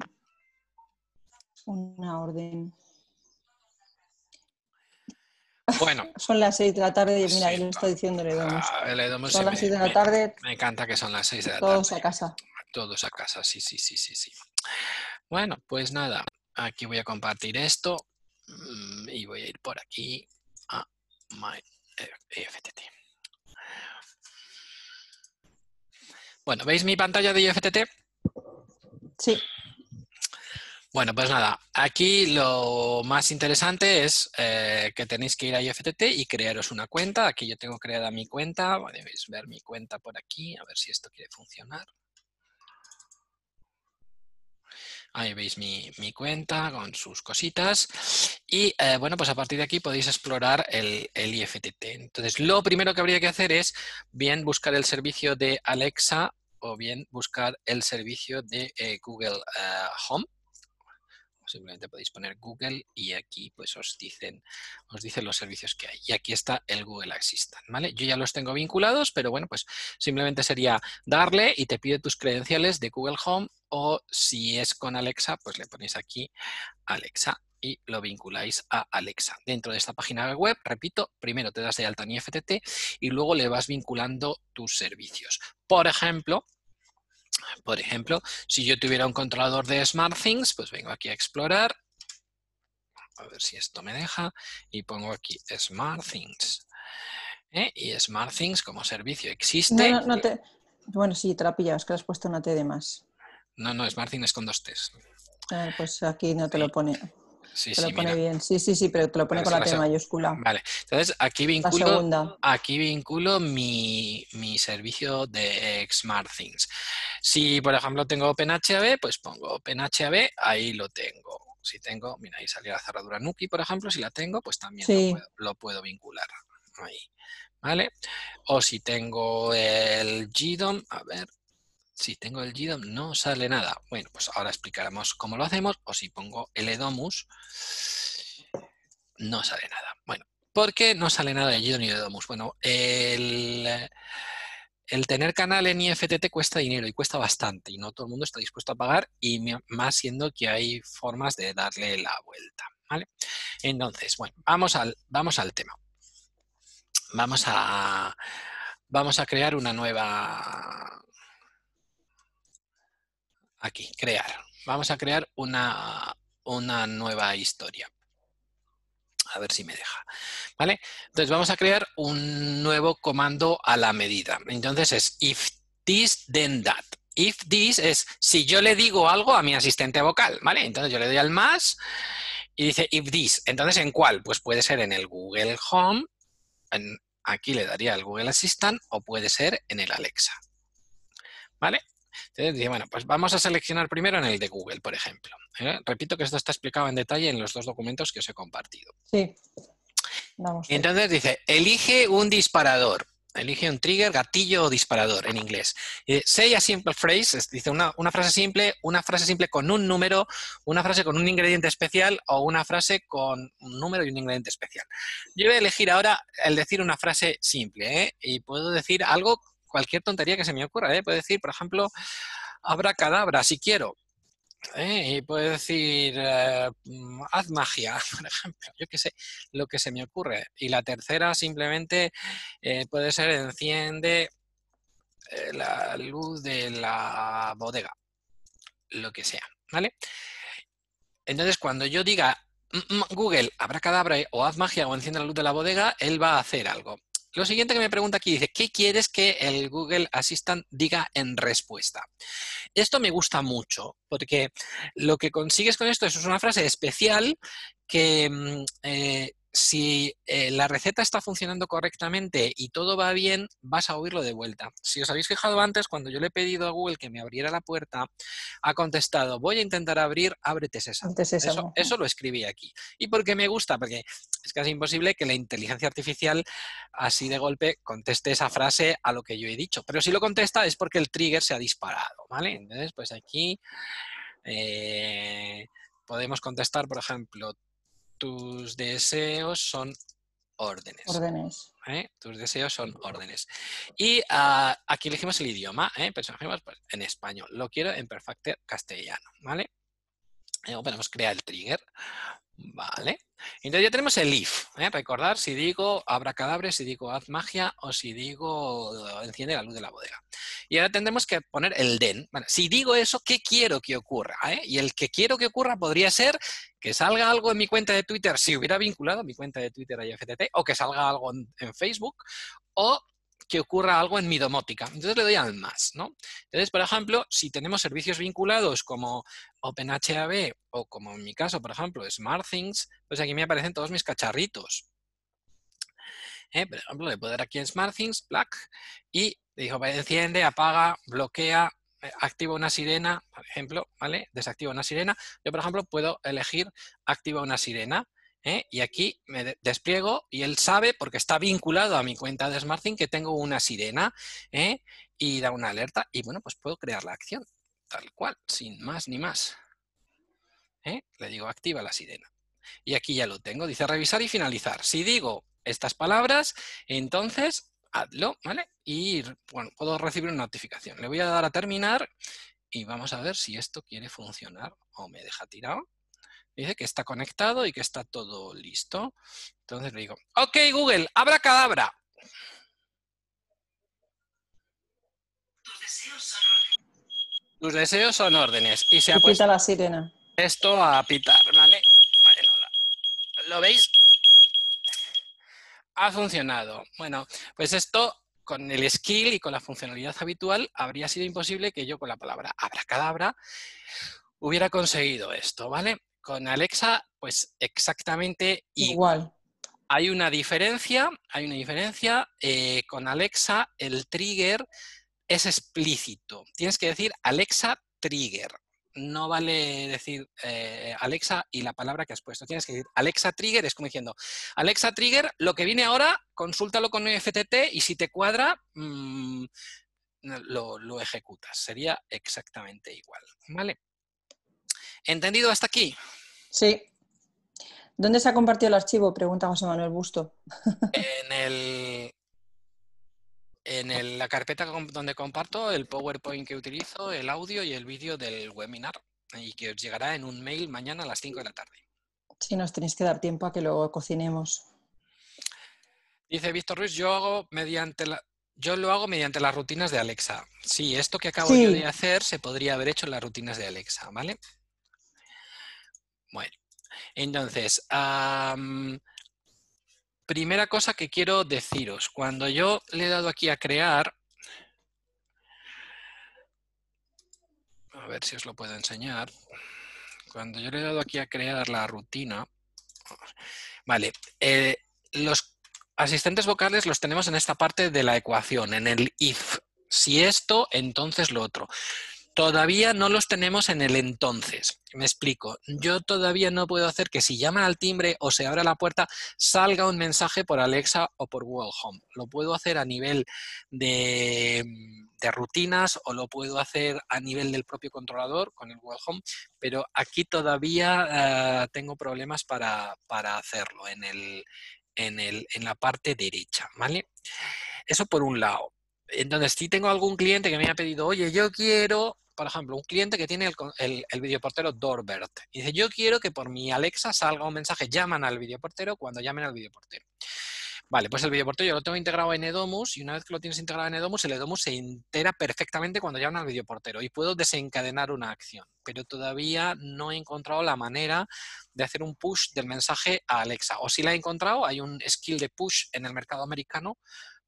una orden. Bueno. son las 6 de la tarde y mira, ahí lo está diciendo el Son las 6 de la tarde. Me, encanta que son las 6 de la tarde. Todos a casa. Todos a casa, sí, sí, sí, sí, sí. Bueno, pues nada. aquí voy a compartir esto mm, y voy a ir por aquí a My IFTT. Bueno, ¿veis mi pantalla de IFTT? Sí. Bueno, pues nada, aquí lo más interesante es eh, que tenéis que ir a IFTT y crearos una cuenta. Aquí yo tengo creada mi cuenta, podéis ver mi cuenta por aquí, a ver si esto quiere funcionar. Ahí veis mi, mi cuenta con sus cositas. Y eh, bueno, pues a partir de aquí podéis explorar el, el, IFTT. Entonces, lo primero que habría que hacer es bien buscar el servicio de Alexa o bien buscar el servicio de eh, Google eh, Home. Simplemente podéis poner Google y aquí pues os dicen, os dicen los servicios que hay. Y aquí está el Google Assistant, ¿vale? Yo ya los tengo vinculados, pero bueno, pues simplemente sería darle y te pide tus credenciales de Google Home o si es con Alexa, pues le ponéis aquí Alexa y lo vinculáis a Alexa. Dentro de esta página web, repito, primero te das de alta en IFTT y luego le vas vinculando tus servicios. Por ejemplo, por ejemplo, si yo tuviera un controlador de SmartThings, pues vengo aquí a explorar, a ver si esto me deja, y pongo aquí SmartThings. ¿Eh? Y SmartThings como servicio existe. No, no, te... Bueno, sí, te la pillas, que le has puesto una T de más. No, no, SmartThings es con dos T's. Ah, pues aquí no te lo pone. Sí, te sí, lo pone mira. bien. Sí, sí, sí, pero te lo pone con la T mayúscula. Vale, entonces aquí vinculo, aquí vinculo mi, mi servicio de SmartThings. Si, por ejemplo, tengo OpenHAB, pues pongo OpenHAB, ahí lo tengo. Si tengo, mira, ahí salió la cerradura Nuki, por ejemplo, si la tengo, pues también Sí. lo, puedo, lo puedo vincular ahí, ¿vale? O si tengo el GDOM, a ver, si tengo el GDOM no sale nada. Bueno, pues ahora explicaremos cómo lo hacemos, o si pongo el EDOMUS, no sale nada. Bueno, ¿por qué no sale nada de GDOM ni de EDOMUS? Bueno, el, el tener canal en IFTT cuesta dinero y cuesta bastante y no todo el mundo está dispuesto a pagar y más siendo que hay formas de darle la vuelta, ¿vale? Entonces, bueno, vamos al, vamos al tema. Vamos a, vamos a crear una nueva... Aquí, crear. Vamos a crear una, una nueva historia. A ver si me deja. ¿Vale? Entonces vamos a crear un nuevo comando a la medida. Entonces es if this then that. If this es si yo le digo algo a mi asistente vocal, ¿vale? Entonces yo le doy al más y dice if this. Entonces ¿en cuál? Pues puede ser en el Google Home, aquí le daría al Google Assistant o puede ser en el Alexa. ¿Vale? Entonces dice, bueno, pues vamos a seleccionar primero en el de Google, por ejemplo. ¿eh? Repito que esto está explicado en detalle en los dos documentos que os he compartido. Sí. Vamos. Entonces dice, elige un disparador. Elige un trigger, gatillo o disparador en inglés. Dice, say a simple phrase, dice una, una frase simple, una frase simple con un número, una frase con un ingrediente especial o una frase con un número y un ingrediente especial. Yo voy a elegir ahora el decir una frase simple, ¿eh? Y puedo decir algo, cualquier tontería que se me ocurra, ¿eh? Puedo decir, por ejemplo, abracadabra, si quiero. ¿eh? Y puedo decir, eh, mm, haz magia, por ejemplo, yo qué sé, lo que se me ocurre. Y la tercera simplemente eh, puede ser enciende la luz de la bodega, lo que sea, ¿vale? Entonces, cuando yo diga "Mm, mm, Google, abracadabra o haz magia o enciende la luz de la bodega, él va a hacer algo. Lo siguiente que me pregunta aquí dice, ¿qué quieres que el Google Assistant diga en respuesta? Esto me gusta mucho porque lo que consigues con esto es una frase especial que mm, eh, si eh, la receta está funcionando correctamente y todo va bien, vas a oírlo de vuelta. Si os habéis fijado antes, cuando yo le he pedido a Google que me abriera la puerta, ha contestado, voy a intentar abrir, ábrete Sésamo. Eso, eso lo escribí aquí. ¿Y por qué me gusta? Porque es casi imposible que la inteligencia artificial así de golpe conteste esa frase a lo que yo he dicho. Pero si lo contesta es porque el trigger se ha disparado, ¿vale? Entonces, pues aquí eh, podemos contestar, por ejemplo, tus deseos son órdenes. Órdenes. ¿eh? Tus deseos son órdenes. Y ah, aquí elegimos el idioma, ¿eh? Elegimos, pues, en español. Lo quiero en perfecto castellano, ¿vale? Luego podemos crear el trigger. Vale. Entonces ya tenemos el if. ¿eh? Recordar si digo abracadabra, si digo haz magia o si digo enciende la luz de la bodega. Y ahora tendremos que poner el den. Si digo eso, ¿qué quiero que ocurra? eh? Y el que quiero que ocurra podría ser que salga algo en mi cuenta de Twitter si hubiera vinculado mi cuenta de Twitter a IFTT o que salga algo en, en Facebook o que ocurra algo en mi domótica. Entonces le doy al más, ¿no? Entonces, por ejemplo, si tenemos servicios vinculados como OpenHAB o como en mi caso, por ejemplo, SmartThings, pues aquí me aparecen todos mis cacharritos. ¿Eh? Por ejemplo, le puedo dar aquí en SmartThings, Black, y digo, enciende, apaga, bloquea, eh, activa una sirena, por ejemplo, ¿vale? Desactiva una sirena. Yo, por ejemplo, puedo elegir activa una sirena. ¿Eh? Y aquí me de- despliego y él sabe, porque está vinculado a mi cuenta de SmartThing, que tengo una sirena ¿eh? y da una alerta. Y bueno, pues puedo crear la acción, tal cual, sin más ni más. ¿eh? Le digo activa la sirena. Y aquí ya lo tengo, dice revisar y finalizar. Si digo estas palabras, entonces hazlo, ¿vale? Y puedo recibir una notificación. Le voy a dar a terminar y vamos a ver si esto quiere funcionar o me deja tirado. Dice que está conectado y que está todo listo. Entonces le digo, ok Google, abra cadabra. Tus deseos son órdenes. Tus deseos son órdenes. Y se Y ha puesto la sirena. esto a pitar, ¿vale? Bueno, ¿lo veis? Ha funcionado. Bueno, pues esto con el skill y con la funcionalidad habitual habría sido imposible que yo con la palabra abracadabra hubiera conseguido esto, ¿vale? Con Alexa, pues exactamente igual. Igual. Hay una diferencia, hay una diferencia. eh, con Alexa, el trigger es explícito. Tienes que decir Alexa trigger. No vale decir eh, Alexa y la palabra que has puesto. Tienes que decir Alexa trigger, es como diciendo Alexa trigger, lo que viene ahora, consúltalo con FTT y si te cuadra, mm, lo, lo ejecutas. Sería exactamente igual. ¿Vale? ¿Entendido hasta aquí? Sí. ¿Dónde se ha compartido el archivo? Pregunta José Manuel Busto. en el en el- la carpeta donde comparto el PowerPoint que utilizo, el audio y el vídeo del webinar y que os llegará en un mail mañana a las 5 de la tarde. Sí, nos tenéis que dar tiempo a que lo cocinemos. Dice Víctor Ruiz, yo hago mediante la yo lo hago mediante las rutinas de Alexa. Sí, esto que acabo yo de hacer se podría haber hecho en las rutinas de Alexa, ¿vale? Bueno, entonces, primera cosa que quiero deciros, cuando yo le he dado aquí a crear, a ver si os lo puedo enseñar, cuando yo le he dado aquí a crear la rutina, vale, eh, los asistentes vocales los tenemos en esta parte de la ecuación, en el if. Si esto, entonces lo otro. Todavía no los tenemos en el entonces. Me explico. Yo todavía no puedo hacer que si llaman al timbre o se abre la puerta, salga un mensaje por Alexa o por Google Home. Lo puedo hacer a nivel de, de rutinas o lo puedo hacer a nivel del propio controlador con el Google Home, pero aquí todavía eh, tengo problemas para, para hacerlo en, el, en, el, en la parte derecha, ¿vale? Eso por un lado. Entonces, si tengo algún cliente que me ha pedido, oye, yo quiero, por ejemplo, un cliente que tiene el, el, el videoportero Doorbird. Y dice, yo quiero que por mi Alexa salga un mensaje, llaman al videoportero cuando llamen al videoportero. Vale, pues el videoportero yo lo tengo integrado en Edomus y una vez que lo tienes integrado en Edomus, el Edomus se entera perfectamente cuando llaman al videoportero y puedo desencadenar una acción. Pero todavía no he encontrado la manera de hacer un push del mensaje a Alexa. O si la he encontrado, hay un skill de push en el mercado americano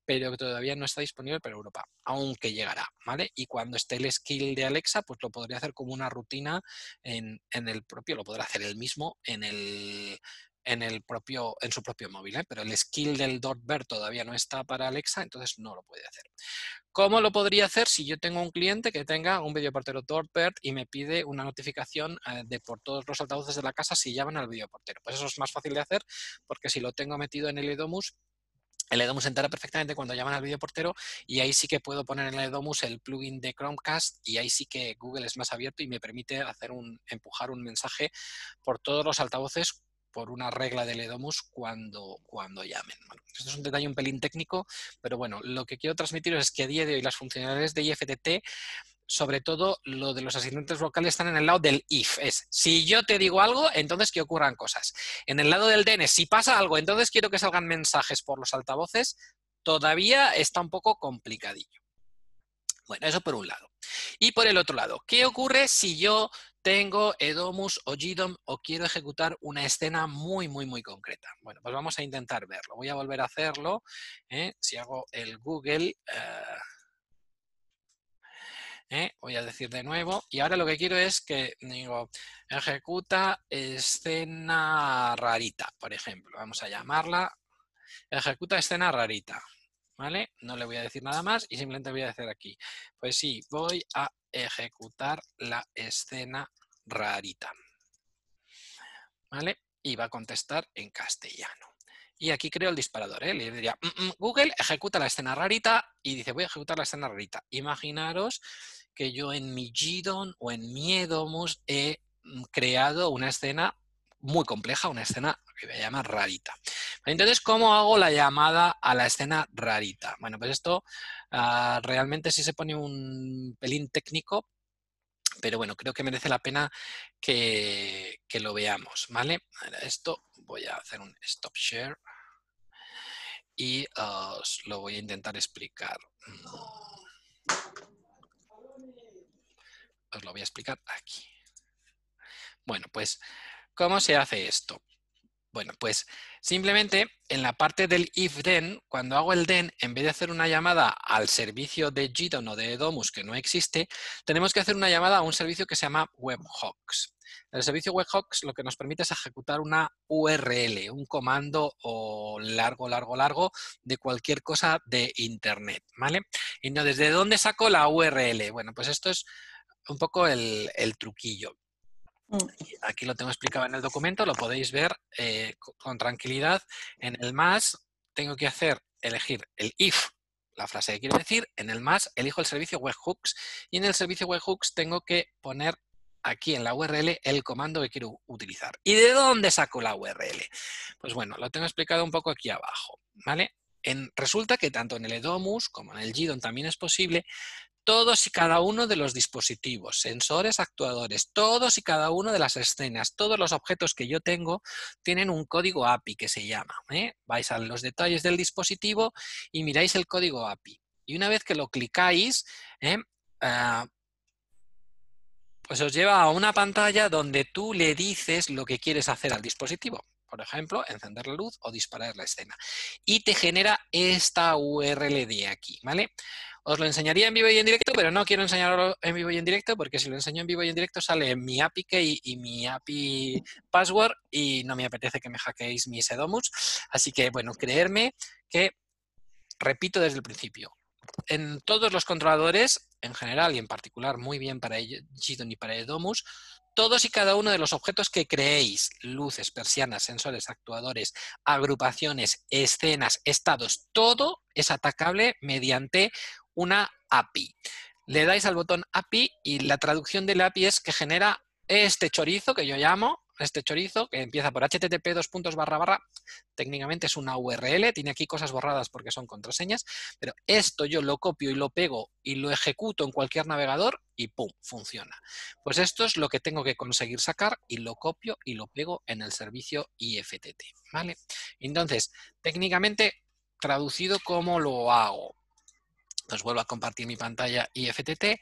pero que todavía no está disponible para Europa, aunque llegará, ¿vale? Y cuando esté el skill de Alexa, pues lo podría hacer como una rutina en, el propio, lo podrá hacer él mismo en el, en el propio, en su propio móvil, ¿eh? pero el skill del Doorbird todavía no está para Alexa, entonces no lo puede hacer. ¿Cómo lo podría hacer si yo tengo un cliente que tenga un videoportero Doorbird y me pide una notificación eh, de por todos los altavoces de la casa si llaman al videoportero? Pues eso es más fácil de hacer porque si lo tengo metido en el Edomus, el Edomus entera perfectamente cuando llaman al videoportero y ahí sí que puedo poner en el Edomus el plugin de Chromecast y ahí sí que Google es más abierto y me permite hacer un, empujar un mensaje por todos los altavoces por una regla del Edomus cuando, cuando llamen. Esto es un detalle un pelín técnico, pero bueno, lo que quiero transmitiros es que a día de hoy las funcionalidades de IFTT sobre todo lo de los asistentes vocales están en el lado del if. Es, si yo te digo algo, entonces que ocurran cosas. En el lado del den si pasa algo, entonces quiero que salgan mensajes por los altavoces, todavía está un poco complicadillo. Bueno, eso por un lado. Y por el otro lado, ¿qué ocurre si yo tengo Edomus o GDOM o quiero ejecutar una escena muy, muy, muy concreta? Bueno, pues vamos a intentar verlo. Voy a volver a hacerlo. ¿eh? Si hago el Google... eh, ¿eh? voy a decir de nuevo. Y ahora lo que quiero es que, digo, ejecuta escena rarita, por ejemplo. Vamos a llamarla ejecuta escena rarita. ¿Vale? No le voy a decir nada más y simplemente voy a decir aquí. Pues sí, voy a ejecutar la escena rarita. ¿Vale? Y va a contestar en castellano. Y aquí creo el disparador, ¿eh? Le diría, "Mm, mm, Google, ejecuta la escena rarita y dice, voy a ejecutar la escena rarita. Imaginaros que yo en mi GDON o en mi Edomus he mm, creado una escena muy compleja, una escena que voy a llamar rarita. Entonces, ¿cómo hago la llamada a la escena rarita? Bueno, pues esto ah, realmente sí se pone un pelín técnico, pero bueno, creo que merece la pena que, que lo veamos, ¿vale? Esto voy a hacer un stop share y os lo voy a intentar explicar. Os lo voy a explicar aquí. Bueno, pues, ¿cómo se hace esto? Bueno, pues simplemente en la parte del if then, cuando hago el then, en vez de hacer una llamada al servicio de GDON o de Domus que no existe, tenemos que hacer una llamada a un servicio que se llama webhooks. El servicio webhooks lo que nos permite es ejecutar una URL, un comando o largo, largo, largo de cualquier cosa de Internet, ¿vale? Y no, ¿desde dónde saco la URL? Bueno, pues esto es un poco el, el truquillo. Mm. Aquí lo tengo explicado en el documento, lo podéis ver eh, co- con tranquilidad. En el más tengo que hacer, elegir el if, la frase que quiero decir. En el más elijo el servicio webhooks y en el servicio webhooks tengo que poner aquí en la URL el comando que quiero utilizar. ¿Y de dónde saco la URL? Pues bueno, lo tengo explicado un poco aquí abajo, ¿vale? En- resulta que tanto en el Edomus como en el GDON también es posible todos y cada uno de los dispositivos, sensores, actuadores, todos y cada uno de las escenas, todos los objetos que yo tengo tienen un código API que se llama. ¿eh? Vais a los detalles del dispositivo y miráis el código API. Y una vez que lo clicáis, ¿eh? Ah, pues os lleva a una pantalla donde tú le dices lo que quieres hacer al dispositivo. Por ejemplo, encender la luz o disparar la escena. Y te genera esta URL de aquí, ¿vale? Os lo enseñaría en vivo y en directo, pero no quiero enseñarlo en vivo y en directo porque si lo enseño en vivo y en directo sale mi API key y mi API password y no me apetece que me hackeéis mis Edomus. Así que, bueno, creerme que, repito desde el principio, en todos los controladores, en general y en particular muy bien para GDON y para Edomus, todos y cada uno de los objetos que creéis, luces, persianas, sensores, actuadores, agrupaciones, escenas, estados, todo es atacable mediante una API. Le dais al botón API y la traducción del API es que genera este chorizo que yo llamo, este chorizo que empieza por http dos puntos barra barra, técnicamente es una URL, tiene aquí cosas borradas porque son contraseñas, pero esto yo lo copio y lo pego y lo ejecuto en cualquier navegador y ¡pum! funciona. Pues esto es lo que tengo que conseguir sacar y lo copio y lo pego en el servicio IFTT, ¿vale? Entonces, técnicamente, traducido, ¿cómo lo hago? Pues vuelvo a compartir mi pantalla IFTT.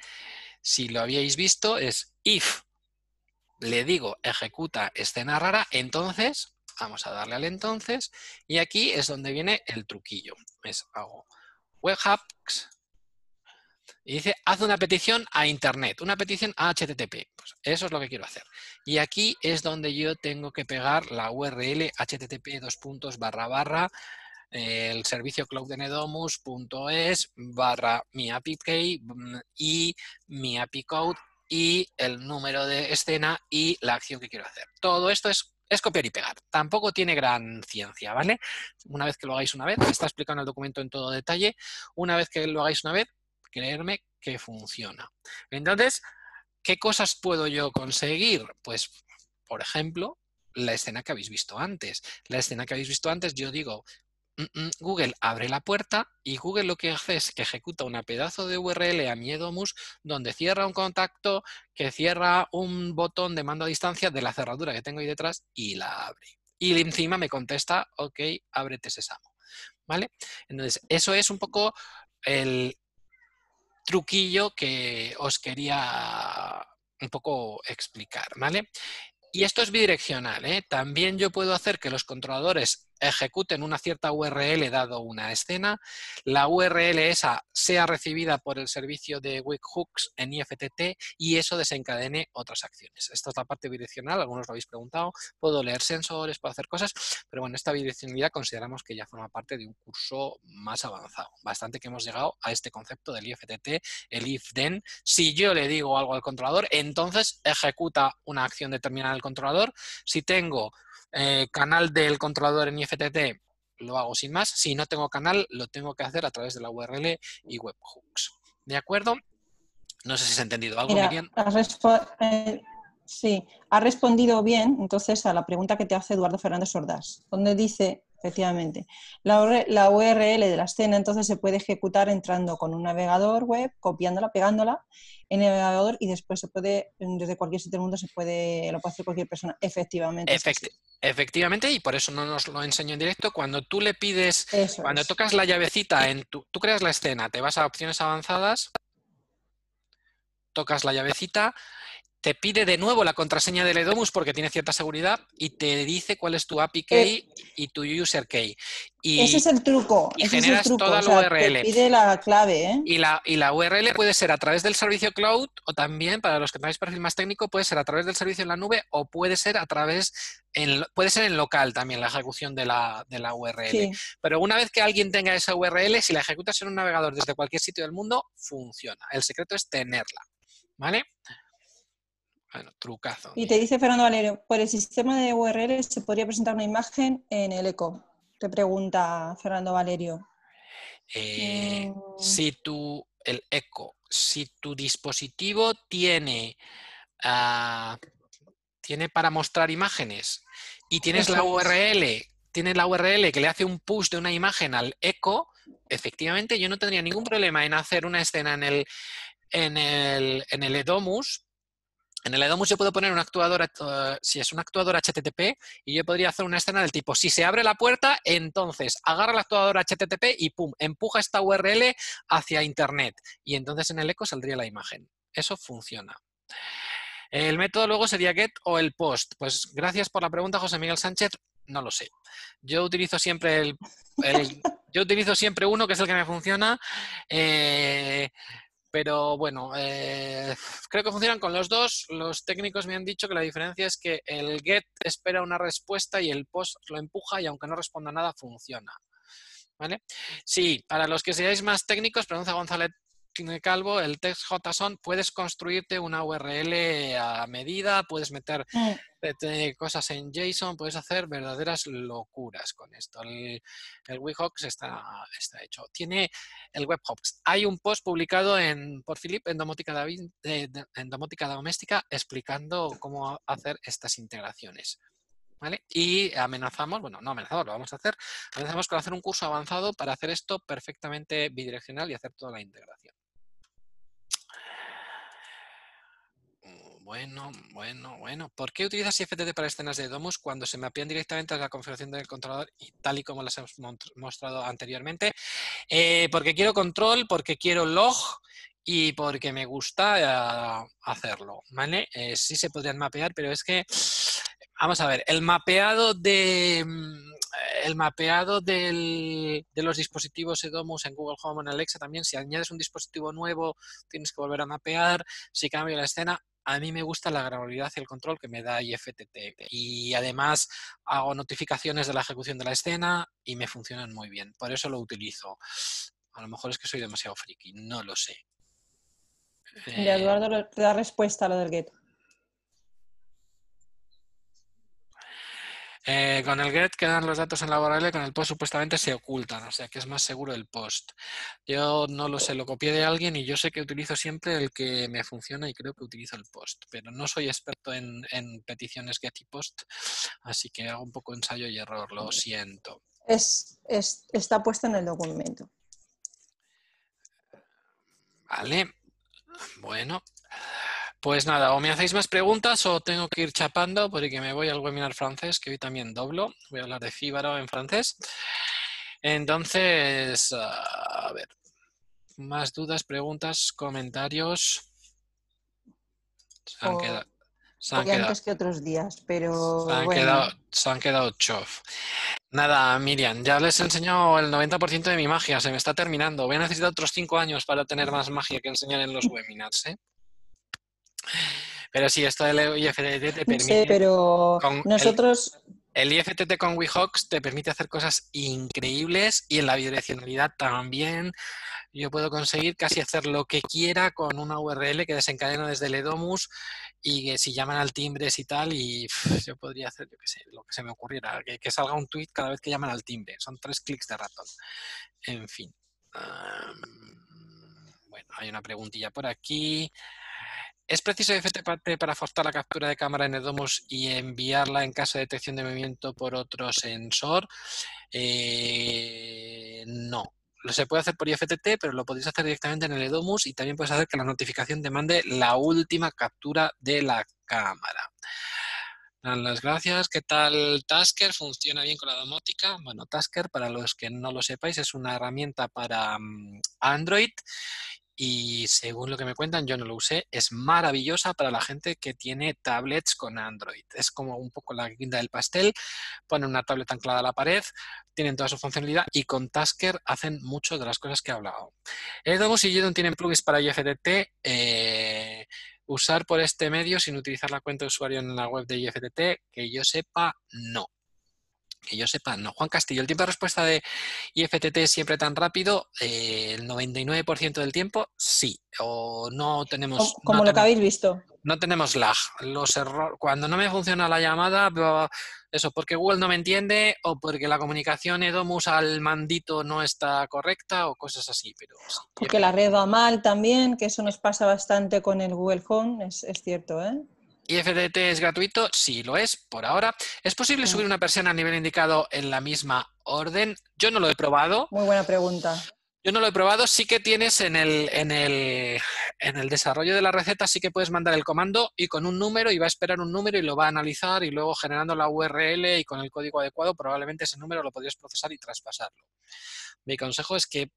Si lo habíais visto, es if le digo ejecuta escena rara, entonces, vamos a darle al entonces, y aquí es donde viene el truquillo. Es hago webhooks y dice haz una petición a internet, una petición a HTTP. Pues eso es lo que quiero hacer. Y aquí es donde yo tengo que pegar la URL http dos puntos barra barra el servicio cloudnedomus.es barra mi API key mm, y mi API code y el número de escena y la acción que quiero hacer. Todo esto es, copiar y pegar. Tampoco tiene gran ciencia, ¿vale? Una vez que lo hagáis una vez, está explicando el documento en todo detalle, una vez que lo hagáis una vez, creerme que funciona. Entonces, ¿qué cosas puedo yo conseguir? Pues, por ejemplo, la escena que habéis visto antes. La escena que habéis visto antes, yo digo, Google abre la puerta y Google lo que hace es que ejecuta una pedazo de URL a mi Edomus donde cierra un contacto, que cierra un botón de mando a distancia de la cerradura que tengo ahí detrás y la abre. Y encima me contesta, ok, ábrete Sesamo. ¿Vale? Entonces, eso es un poco el truquillo que os quería un poco explicar, ¿vale? Y esto es bidireccional, ¿eh? También yo puedo hacer que los controladores ejecuten una cierta URL dado una escena, la URL esa sea recibida por el servicio de webhooks en IFTT y eso desencadene otras acciones. Esta es la parte bidireccional, algunos lo habéis preguntado, puedo leer sensores, puedo hacer cosas, pero bueno, esta bidireccionalidad consideramos que ya forma parte de un curso más avanzado. Bastante que hemos llegado a este concepto del IFTT, el if-then. Si yo le digo algo al controlador, entonces ejecuta una acción determinada al controlador. Si tengo eh, canal del controlador en IFTT lo hago sin más. Si no tengo canal, lo tengo que hacer a través de la URL y webhooks. ¿De acuerdo? No sé si se ha entendido algo, Mira, Miriam. eh, sí, ha respondido bien entonces a la pregunta que te hace Eduardo Fernández Ordaz, donde dice, efectivamente, la, la URL de la escena entonces se puede ejecutar entrando con un navegador web, copiándola, pegándola en el navegador y después se puede, desde cualquier sitio del mundo, se puede, lo puede hacer cualquier persona, efectivamente. efectivamente, y por eso no nos lo enseño en directo, cuando tú le pides, Eso cuando es. tocas la llavecita, en tu, tú creas la escena, te vas a opciones avanzadas, tocas la llavecita, te pide de nuevo la contraseña del Edomus porque tiene cierta seguridad y te dice cuál es tu API key y tu user key. Y, ese es el truco. y ese es el generas truco. toda o la sea, URL. Te pide la clave, ¿eh? y la, y la URL puede ser a través del servicio cloud o también, para los que tengáis perfil más técnico, puede ser a través del servicio en la nube o puede ser a través, en, puede ser en local también la ejecución de la, de la URL. Sí. Pero una vez que alguien tenga esa URL, si la ejecutas en un navegador desde cualquier sitio del mundo, funciona. El secreto es tenerla. ¿Vale? Bueno, trucazo. Y te dice Fernando Valerio, por el sistema de URL se podría presentar una imagen en el eco. Te pregunta Fernando Valerio. Eh, Mm. si tu, el eco, si tu dispositivo tiene, ah, tiene para mostrar imágenes y tienes la es. URL, tienes la URL que le hace un push de una imagen al eco, efectivamente yo no tendría ningún problema en hacer una escena en el, en el, en el Edomus. En el Edomus yo puedo poner un actuador, eh, si es un actuador HTTP, y yo podría hacer una escena del tipo, si se abre la puerta, entonces agarra el actuador HTTP y pum, empuja esta URL hacia Internet. Y entonces en el eco saldría la imagen. Eso funciona. El método luego sería get o el post. Pues gracias por la pregunta, José Miguel Sánchez. No lo sé. Yo utilizo siempre el, yo utilizo siempre uno que es el que me funciona. eh, pero bueno, eh, creo que funcionan con los dos. Los técnicos me han dicho que la diferencia es que el get espera una respuesta y el post lo empuja y aunque no responda nada, funciona. ¿Vale? Sí, para los que seáis más técnicos, pregunta González Calvo, el text JSON, puedes construirte una URL a medida, puedes meter Mm, eh, cosas en JSON, puedes hacer verdaderas locuras con esto. El, el Webhooks está, está hecho. Tiene el Webhooks. Hay un post publicado en, por Philip en Domótica, Davi- eh, en Domótica Doméstica explicando cómo hacer estas integraciones. ¿Vale? Y amenazamos, bueno, no amenazamos, lo vamos a hacer, amenazamos con hacer un curso avanzado para hacer esto perfectamente bidireccional y hacer toda la integración. Bueno, bueno, bueno. ¿Por qué utilizas IFTT para escenas de Domus cuando se mapean directamente a la configuración del controlador y tal y como las hemos mostrado anteriormente? Eh, porque quiero control, porque quiero log y porque me gusta eh, hacerlo, ¿vale? Eh, sí se podrían mapear, pero es que, vamos a ver, el mapeado de... El mapeado del- de los dispositivos Edomus en Google Home o en Alexa también, si añades un dispositivo nuevo, tienes que volver a mapear. Si cambio la escena, a mí me gusta la granularidad y el control que me da IFTT. Y además hago notificaciones de la ejecución de la escena y me funcionan muy bien. Por eso lo utilizo. A lo mejor es que soy demasiado friki, no lo sé. Mira, Eh, Eduardo da respuesta a lo del get. Eh, con el get quedan los datos en la URL, con el post supuestamente se ocultan, o sea que es más seguro el post. Yo no lo sé, lo copié de alguien y yo sé que utilizo siempre el que me funciona y creo que utilizo el post, pero no soy experto en, en peticiones get y post, así que hago un poco ensayo y error, lo siento. Es, es- está puesto en el documento. Vale. Bueno. Pues nada, o me hacéis más preguntas o tengo que ir chapando porque me voy al webinar francés, que hoy también doblo. Voy a hablar de Fíbaro en francés. Entonces, a ver, más dudas, preguntas, comentarios. Se han O- quedado, se han quedado- antes que otros días, pero se han bueno, quedado, se han quedado chof. Nada, Miriam, ya les he enseñado el 90% de mi magia, se me está terminando. Voy a necesitar otros 5 años para tener más magia que enseñar en los webinars, ¿eh? Pero sí, esto del IFTT te no permite... sé, pero con el- nosotros, El IFTT con WeHawks te permite hacer cosas increíbles y en la bidireccionalidad también. Yo puedo conseguir casi hacer lo que quiera con una URL que desencadeno desde el Edomus y que si llaman al timbres y tal, y pff, yo podría hacer, yo qué sé, lo que se me ocurriera, que, que salga un tweet cada vez que llaman al timbre. Son tres clics de ratón. En fin. Bueno, hay una preguntilla por aquí. ¿Es preciso FTP para forzar la captura de cámara en Edomus y enviarla en caso de detección de movimiento por otro sensor? Eh, no. Lo se puede hacer por IFTT, pero lo podéis hacer directamente en el Edomus y también puedes hacer que la notificación te mande la última captura de la cámara. Dan las gracias. ¿Qué tal Tasker? ¿Funciona bien con la domótica? Bueno, Tasker, para los que no lo sepáis, es una herramienta para mm, Android y según lo que me cuentan, yo no lo usé, es maravillosa para la gente que tiene tablets con Android. Es como un poco la guinda del pastel, ponen una tablet anclada a la pared, tienen toda su funcionalidad y con Tasker hacen mucho de las cosas que he hablado. Edomus y Jedon tienen plugins para IFTT. eh, usar por este medio sin utilizar la cuenta de usuario en la web de IFTT, que yo sepa, no. Que yo sepa, no. Juan Castillo, el tiempo de respuesta de IFTT es siempre tan rápido, eh, el 99% del tiempo sí, o no tenemos... como, no lo que habéis visto. no tenemos lag. Los errores, cuando no me funciona la llamada, eso, porque Google no me entiende o porque la comunicación Edomus al mandito no está correcta o cosas así, pero sí. Porque la red va mal también, que eso nos pasa bastante con el Google Home, es, es cierto, ¿eh? IFTT es gratuito, sí lo es, por ahora. ¿Es posible subir una persiana al nivel indicado en la misma orden? Yo no lo he probado. Muy buena pregunta. Yo no lo he probado, sí que tienes en el, en el, en el desarrollo de la receta, sí que puedes mandar el comando y con un número y va a esperar un número y lo va a analizar y luego generando la URL y con el código adecuado probablemente ese número lo podrías procesar y traspasarlo. Mi consejo es que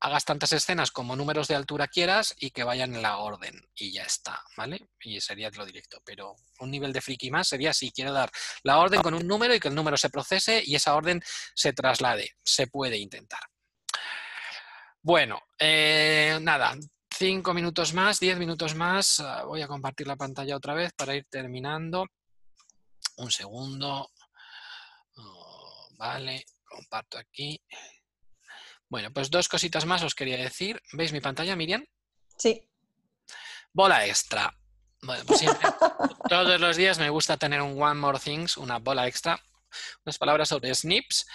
hagas tantas escenas como números de altura quieras y que vayan en la orden y ya está, ¿vale? Y sería lo directo, pero un nivel de friki más sería si quiero dar la orden con un número y que el número se procese y esa orden se traslade. Se puede intentar. Bueno, eh, nada, cinco minutos más, diez minutos más. Ah, Voy a compartir la pantalla otra vez para ir terminando. Un segundo. Oh, vale, comparto aquí. Bueno, pues dos cositas más os quería decir. ¿Veis mi pantalla, Miriam? Sí, Bola extra. Bueno, pues siempre, todos los días me gusta tener un One More Things, una bola extra. Unas palabras sobre Snips.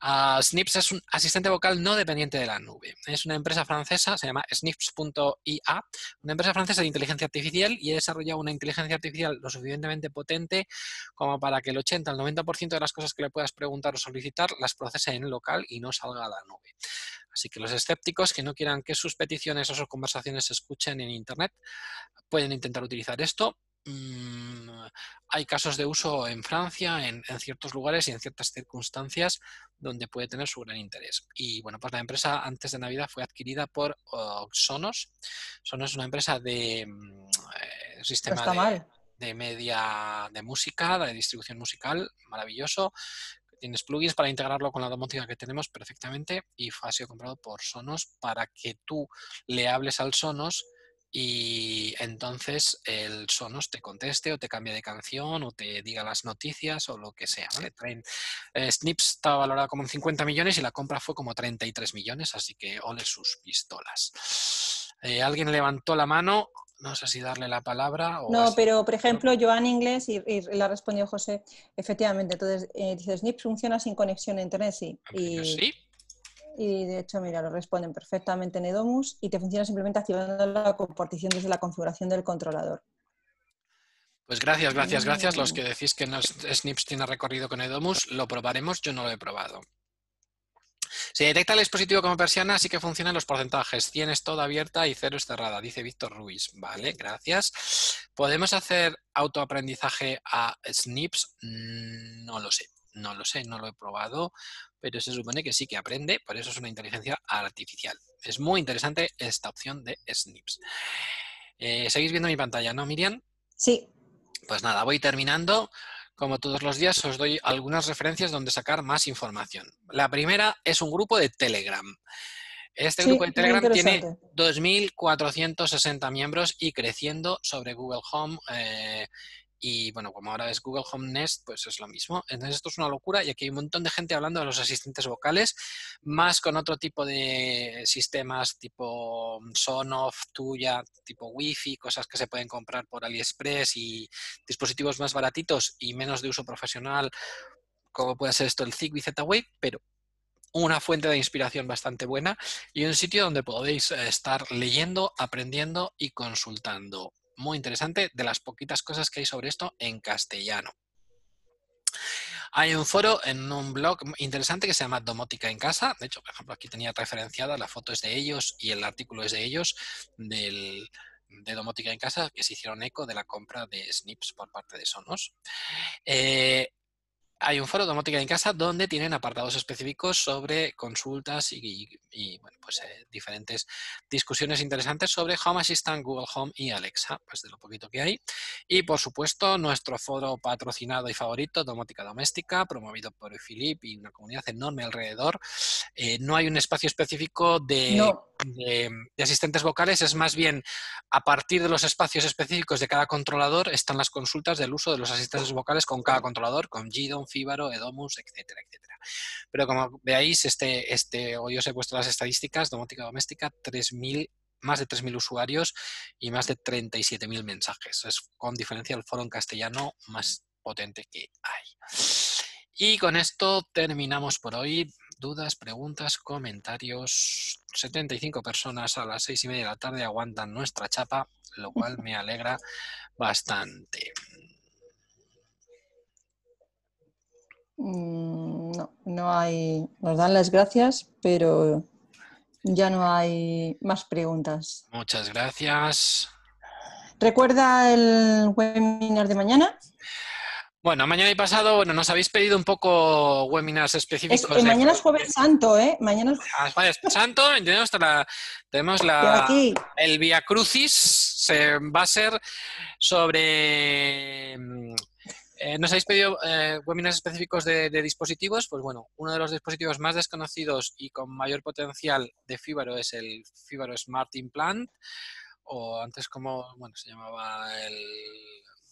Ah, Snips es un asistente vocal no dependiente de la nube. Es una empresa francesa, se llama Snips.ia, una empresa francesa de inteligencia artificial y he desarrollado una inteligencia artificial lo suficientemente potente como para que el 80 al 90% de las cosas que le puedas preguntar o solicitar las procese en local y no salga a la nube. Así que los escépticos que no quieran que sus peticiones o sus conversaciones se escuchen en Internet pueden intentar utilizar esto. Mm, hay casos de uso en Francia, en, en ciertos lugares y en ciertas circunstancias donde puede tener su gran interés. Y bueno, pues la empresa antes de Navidad fue adquirida por oh, Sonos. Sonos es una empresa de mm, eh, sistema de, de media de música, de distribución musical, maravilloso. Tienes plugins para integrarlo con la domótica que tenemos perfectamente y ha sido comprado por Sonos para que tú le hables al Sonos y entonces el Sonos te conteste o te cambie de canción o te diga las noticias o lo que sea. ¿vale? Eh, Snips estaba valorada como en 50 millones y la compra fue como 33 millones, así que ole sus pistolas. Eh, ¿Alguien levantó la mano? No sé si darle la palabra o... No, así. pero por ejemplo, Joan Inglés, y, y le ha respondido José, efectivamente, entonces eh, dice, Snip funciona sin conexión a internet, sí. Y, Sí, y de hecho, mira, lo responden perfectamente en Edomus y te funciona simplemente activando la compartición desde la configuración del controlador. Pues gracias, gracias, gracias. Los que decís que no Snips tiene recorrido con Edomus, lo probaremos, yo no lo he probado. Si detecta el dispositivo como persiana, sí que funcionan los porcentajes. 100 es toda abierta y 0 es cerrada, dice Víctor Ruiz. Vale, gracias. ¿Podemos hacer autoaprendizaje a SNIPS? Mm, No lo sé, no lo sé, no lo he probado, pero se supone que sí que aprende, por eso es una inteligencia artificial. Es muy interesante esta opción de SNIPS. Eh, Seguís viendo mi pantalla, ¿no, Miriam? Sí, Pues nada, voy terminando. Como todos los días, os doy algunas referencias donde sacar más información. La primera es un grupo de Telegram. Este sí, grupo de Telegram tiene interesante. 2.460 miembros y creciendo sobre Google Home. eh, y bueno, como ahora es Google Home Nest, pues es lo mismo. Entonces esto es una locura y aquí hay un montón de gente hablando de los asistentes vocales, más con otro tipo de sistemas tipo Sonoff, Tuya, tipo Wi-Fi, cosas que se pueden comprar por AliExpress y dispositivos más baratitos y menos de uso profesional, como puede ser esto el Zigbee Z-Wave, pero una fuente de inspiración bastante buena y un sitio donde podéis eh, estar leyendo, aprendiendo y consultando. Muy interesante, de las poquitas cosas que hay sobre esto en castellano. Hay un foro en un blog interesante que se llama Domótica en Casa. De hecho, por ejemplo, aquí tenía referenciada, la foto es de ellos y el artículo es de ellos, del, de Domótica en Casa, que se hicieron eco de la compra de Snips por parte de Sonos. Eh, hay un foro domótica en casa donde tienen apartados específicos sobre consultas y, y- y, bueno, pues, eh, diferentes discusiones interesantes sobre Home Assistant, Google Home y Alexa, pues de lo poquito que hay. Y por supuesto, nuestro foro patrocinado y favorito, Domótica Doméstica, promovido por Philip y una comunidad enorme alrededor. Eh, no hay un espacio específico de, No, de- de asistentes vocales, es más bien a partir de los espacios específicos de cada controlador están las consultas del uso de los asistentes vocales con cada controlador, con GDON, Fibaro, Edomus, etcétera, etcétera. Pero como veáis, este, este, hoy os he puesto las estadísticas, domótica doméstica, 3.000 más de 3.000 usuarios y más de 37.000 mensajes. Es con diferencia el foro en castellano más potente que hay. Y con esto terminamos por hoy. Dudas, preguntas, comentarios. 75 personas a las seis y media de la tarde aguantan nuestra chapa, lo cual me alegra bastante. mm, no, no hay. Nos dan las gracias, pero ya no hay más preguntas. Muchas gracias. Recuerda el webinar de mañana. Bueno, mañana y pasado, bueno, nos habéis pedido un poco webinars Es, específicos. eh, de- mañana es Jueves Santo, ¿eh? Mañana es Ah, Jueves Santo, tenemos la, tenemos la, aquí. el Via Crucis se va a ser sobre. Eh, nos habéis pedido eh, webinars específicos de, de dispositivos. Pues bueno, uno de los dispositivos más desconocidos y con mayor potencial de Fibaro es el Fibaro Smart Implant, o antes como bueno, se llamaba el,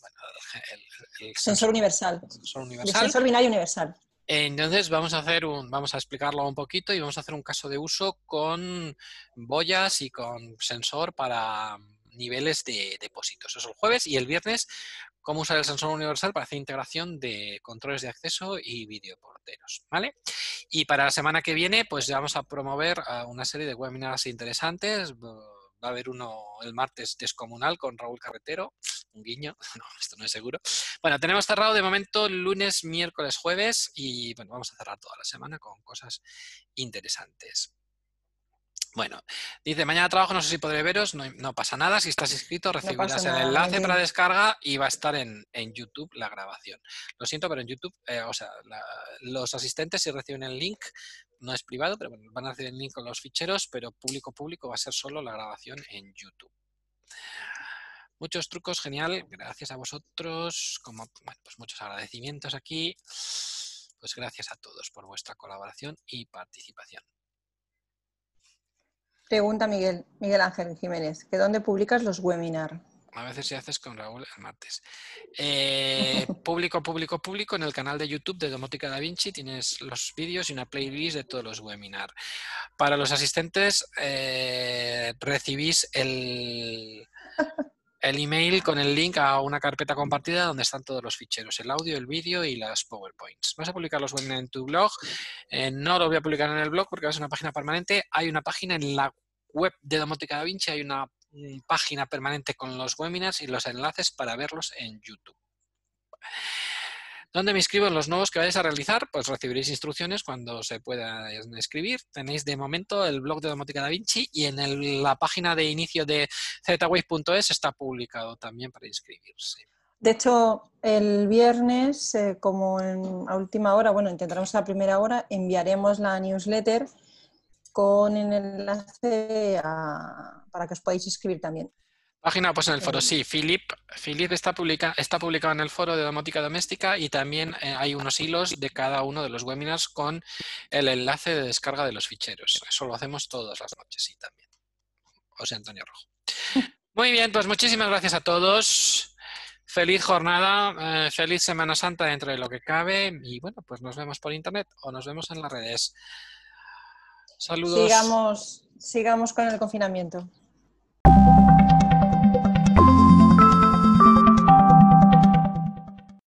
bueno, el, el- el Sensor universal. sensor El sensor binario universal. Entonces vamos a hacer un, vamos a explicarlo un poquito y vamos a hacer un caso de uso con boyas y con sensor para niveles de depósitos. Eso es el jueves y el viernes cómo usar el sensor universal para hacer integración de controles de acceso y videoporteros, ¿vale? Y para la semana que viene, pues vamos a promover ah, una serie de webinars interesantes. Va a haber uno el martes descomunal con Raúl Carretero, un guiño, no, esto no es seguro. Bueno, tenemos cerrado de momento lunes, miércoles, jueves y bueno, vamos a cerrar toda la semana con cosas interesantes. Bueno, dice, mañana trabajo, no sé si podré veros, no, no pasa nada, si estás inscrito recibirás el enlace para descarga y va a estar en, en YouTube la grabación. Lo siento, pero en YouTube, eh, o sea, la- los asistentes si reciben el link, no es privado, pero bueno, van a recibir el link con los ficheros, pero público público va a ser solo la grabación en YouTube. Muchos trucos, genial, gracias a vosotros, como bueno, pues muchos agradecimientos aquí. Pues gracias a todos por vuestra colaboración y participación. Pregunta Miguel, Miguel Ángel Jiménez, que dónde publicas los webinars. A veces si haces con Raúl el martes. Eh, público, público, público. En el canal de YouTube de Domótica Da Vinci tienes los vídeos y una playlist de todos los webinars. Para los asistentes eh, recibís el, el email con el link a una carpeta compartida donde están todos los ficheros, el audio, el vídeo y las PowerPoints. Vas a publicar los webinars en tu blog. Eh, no lo voy a publicar en el blog porque ser una página permanente. Hay una página en la web de Domótica Da Vinci, hay una mm, página permanente con los webinars y los enlaces para verlos en YouTube. ¿Dónde me inscribo en los nuevos que vayáis a realizar? Pues recibiréis instrucciones cuando se puedan escribir. Tenéis de momento el blog de Domótica Da Vinci y en el- la página de inicio de zwave.es está publicado también para inscribirse. De hecho, el viernes, eh, como en, a última hora, bueno, intentaremos a primera hora, enviaremos la newsletter con el enlace a- para que os podáis inscribir también. Página, pues en el foro, Eh, sí. Philip, Philip está, publica, está publicado en el foro de domótica doméstica y también eh, hay unos hilos de cada uno de los webinars con el enlace de descarga de los ficheros. Eso lo hacemos todas las noches, sí, también. José Antonio Rojo. Muy bien, pues muchísimas gracias a todos. Feliz jornada, eh, feliz Semana Santa dentro de lo que cabe y bueno, pues nos vemos por internet o nos vemos en las redes. Saludos. Sigamos, sigamos con el confinamiento.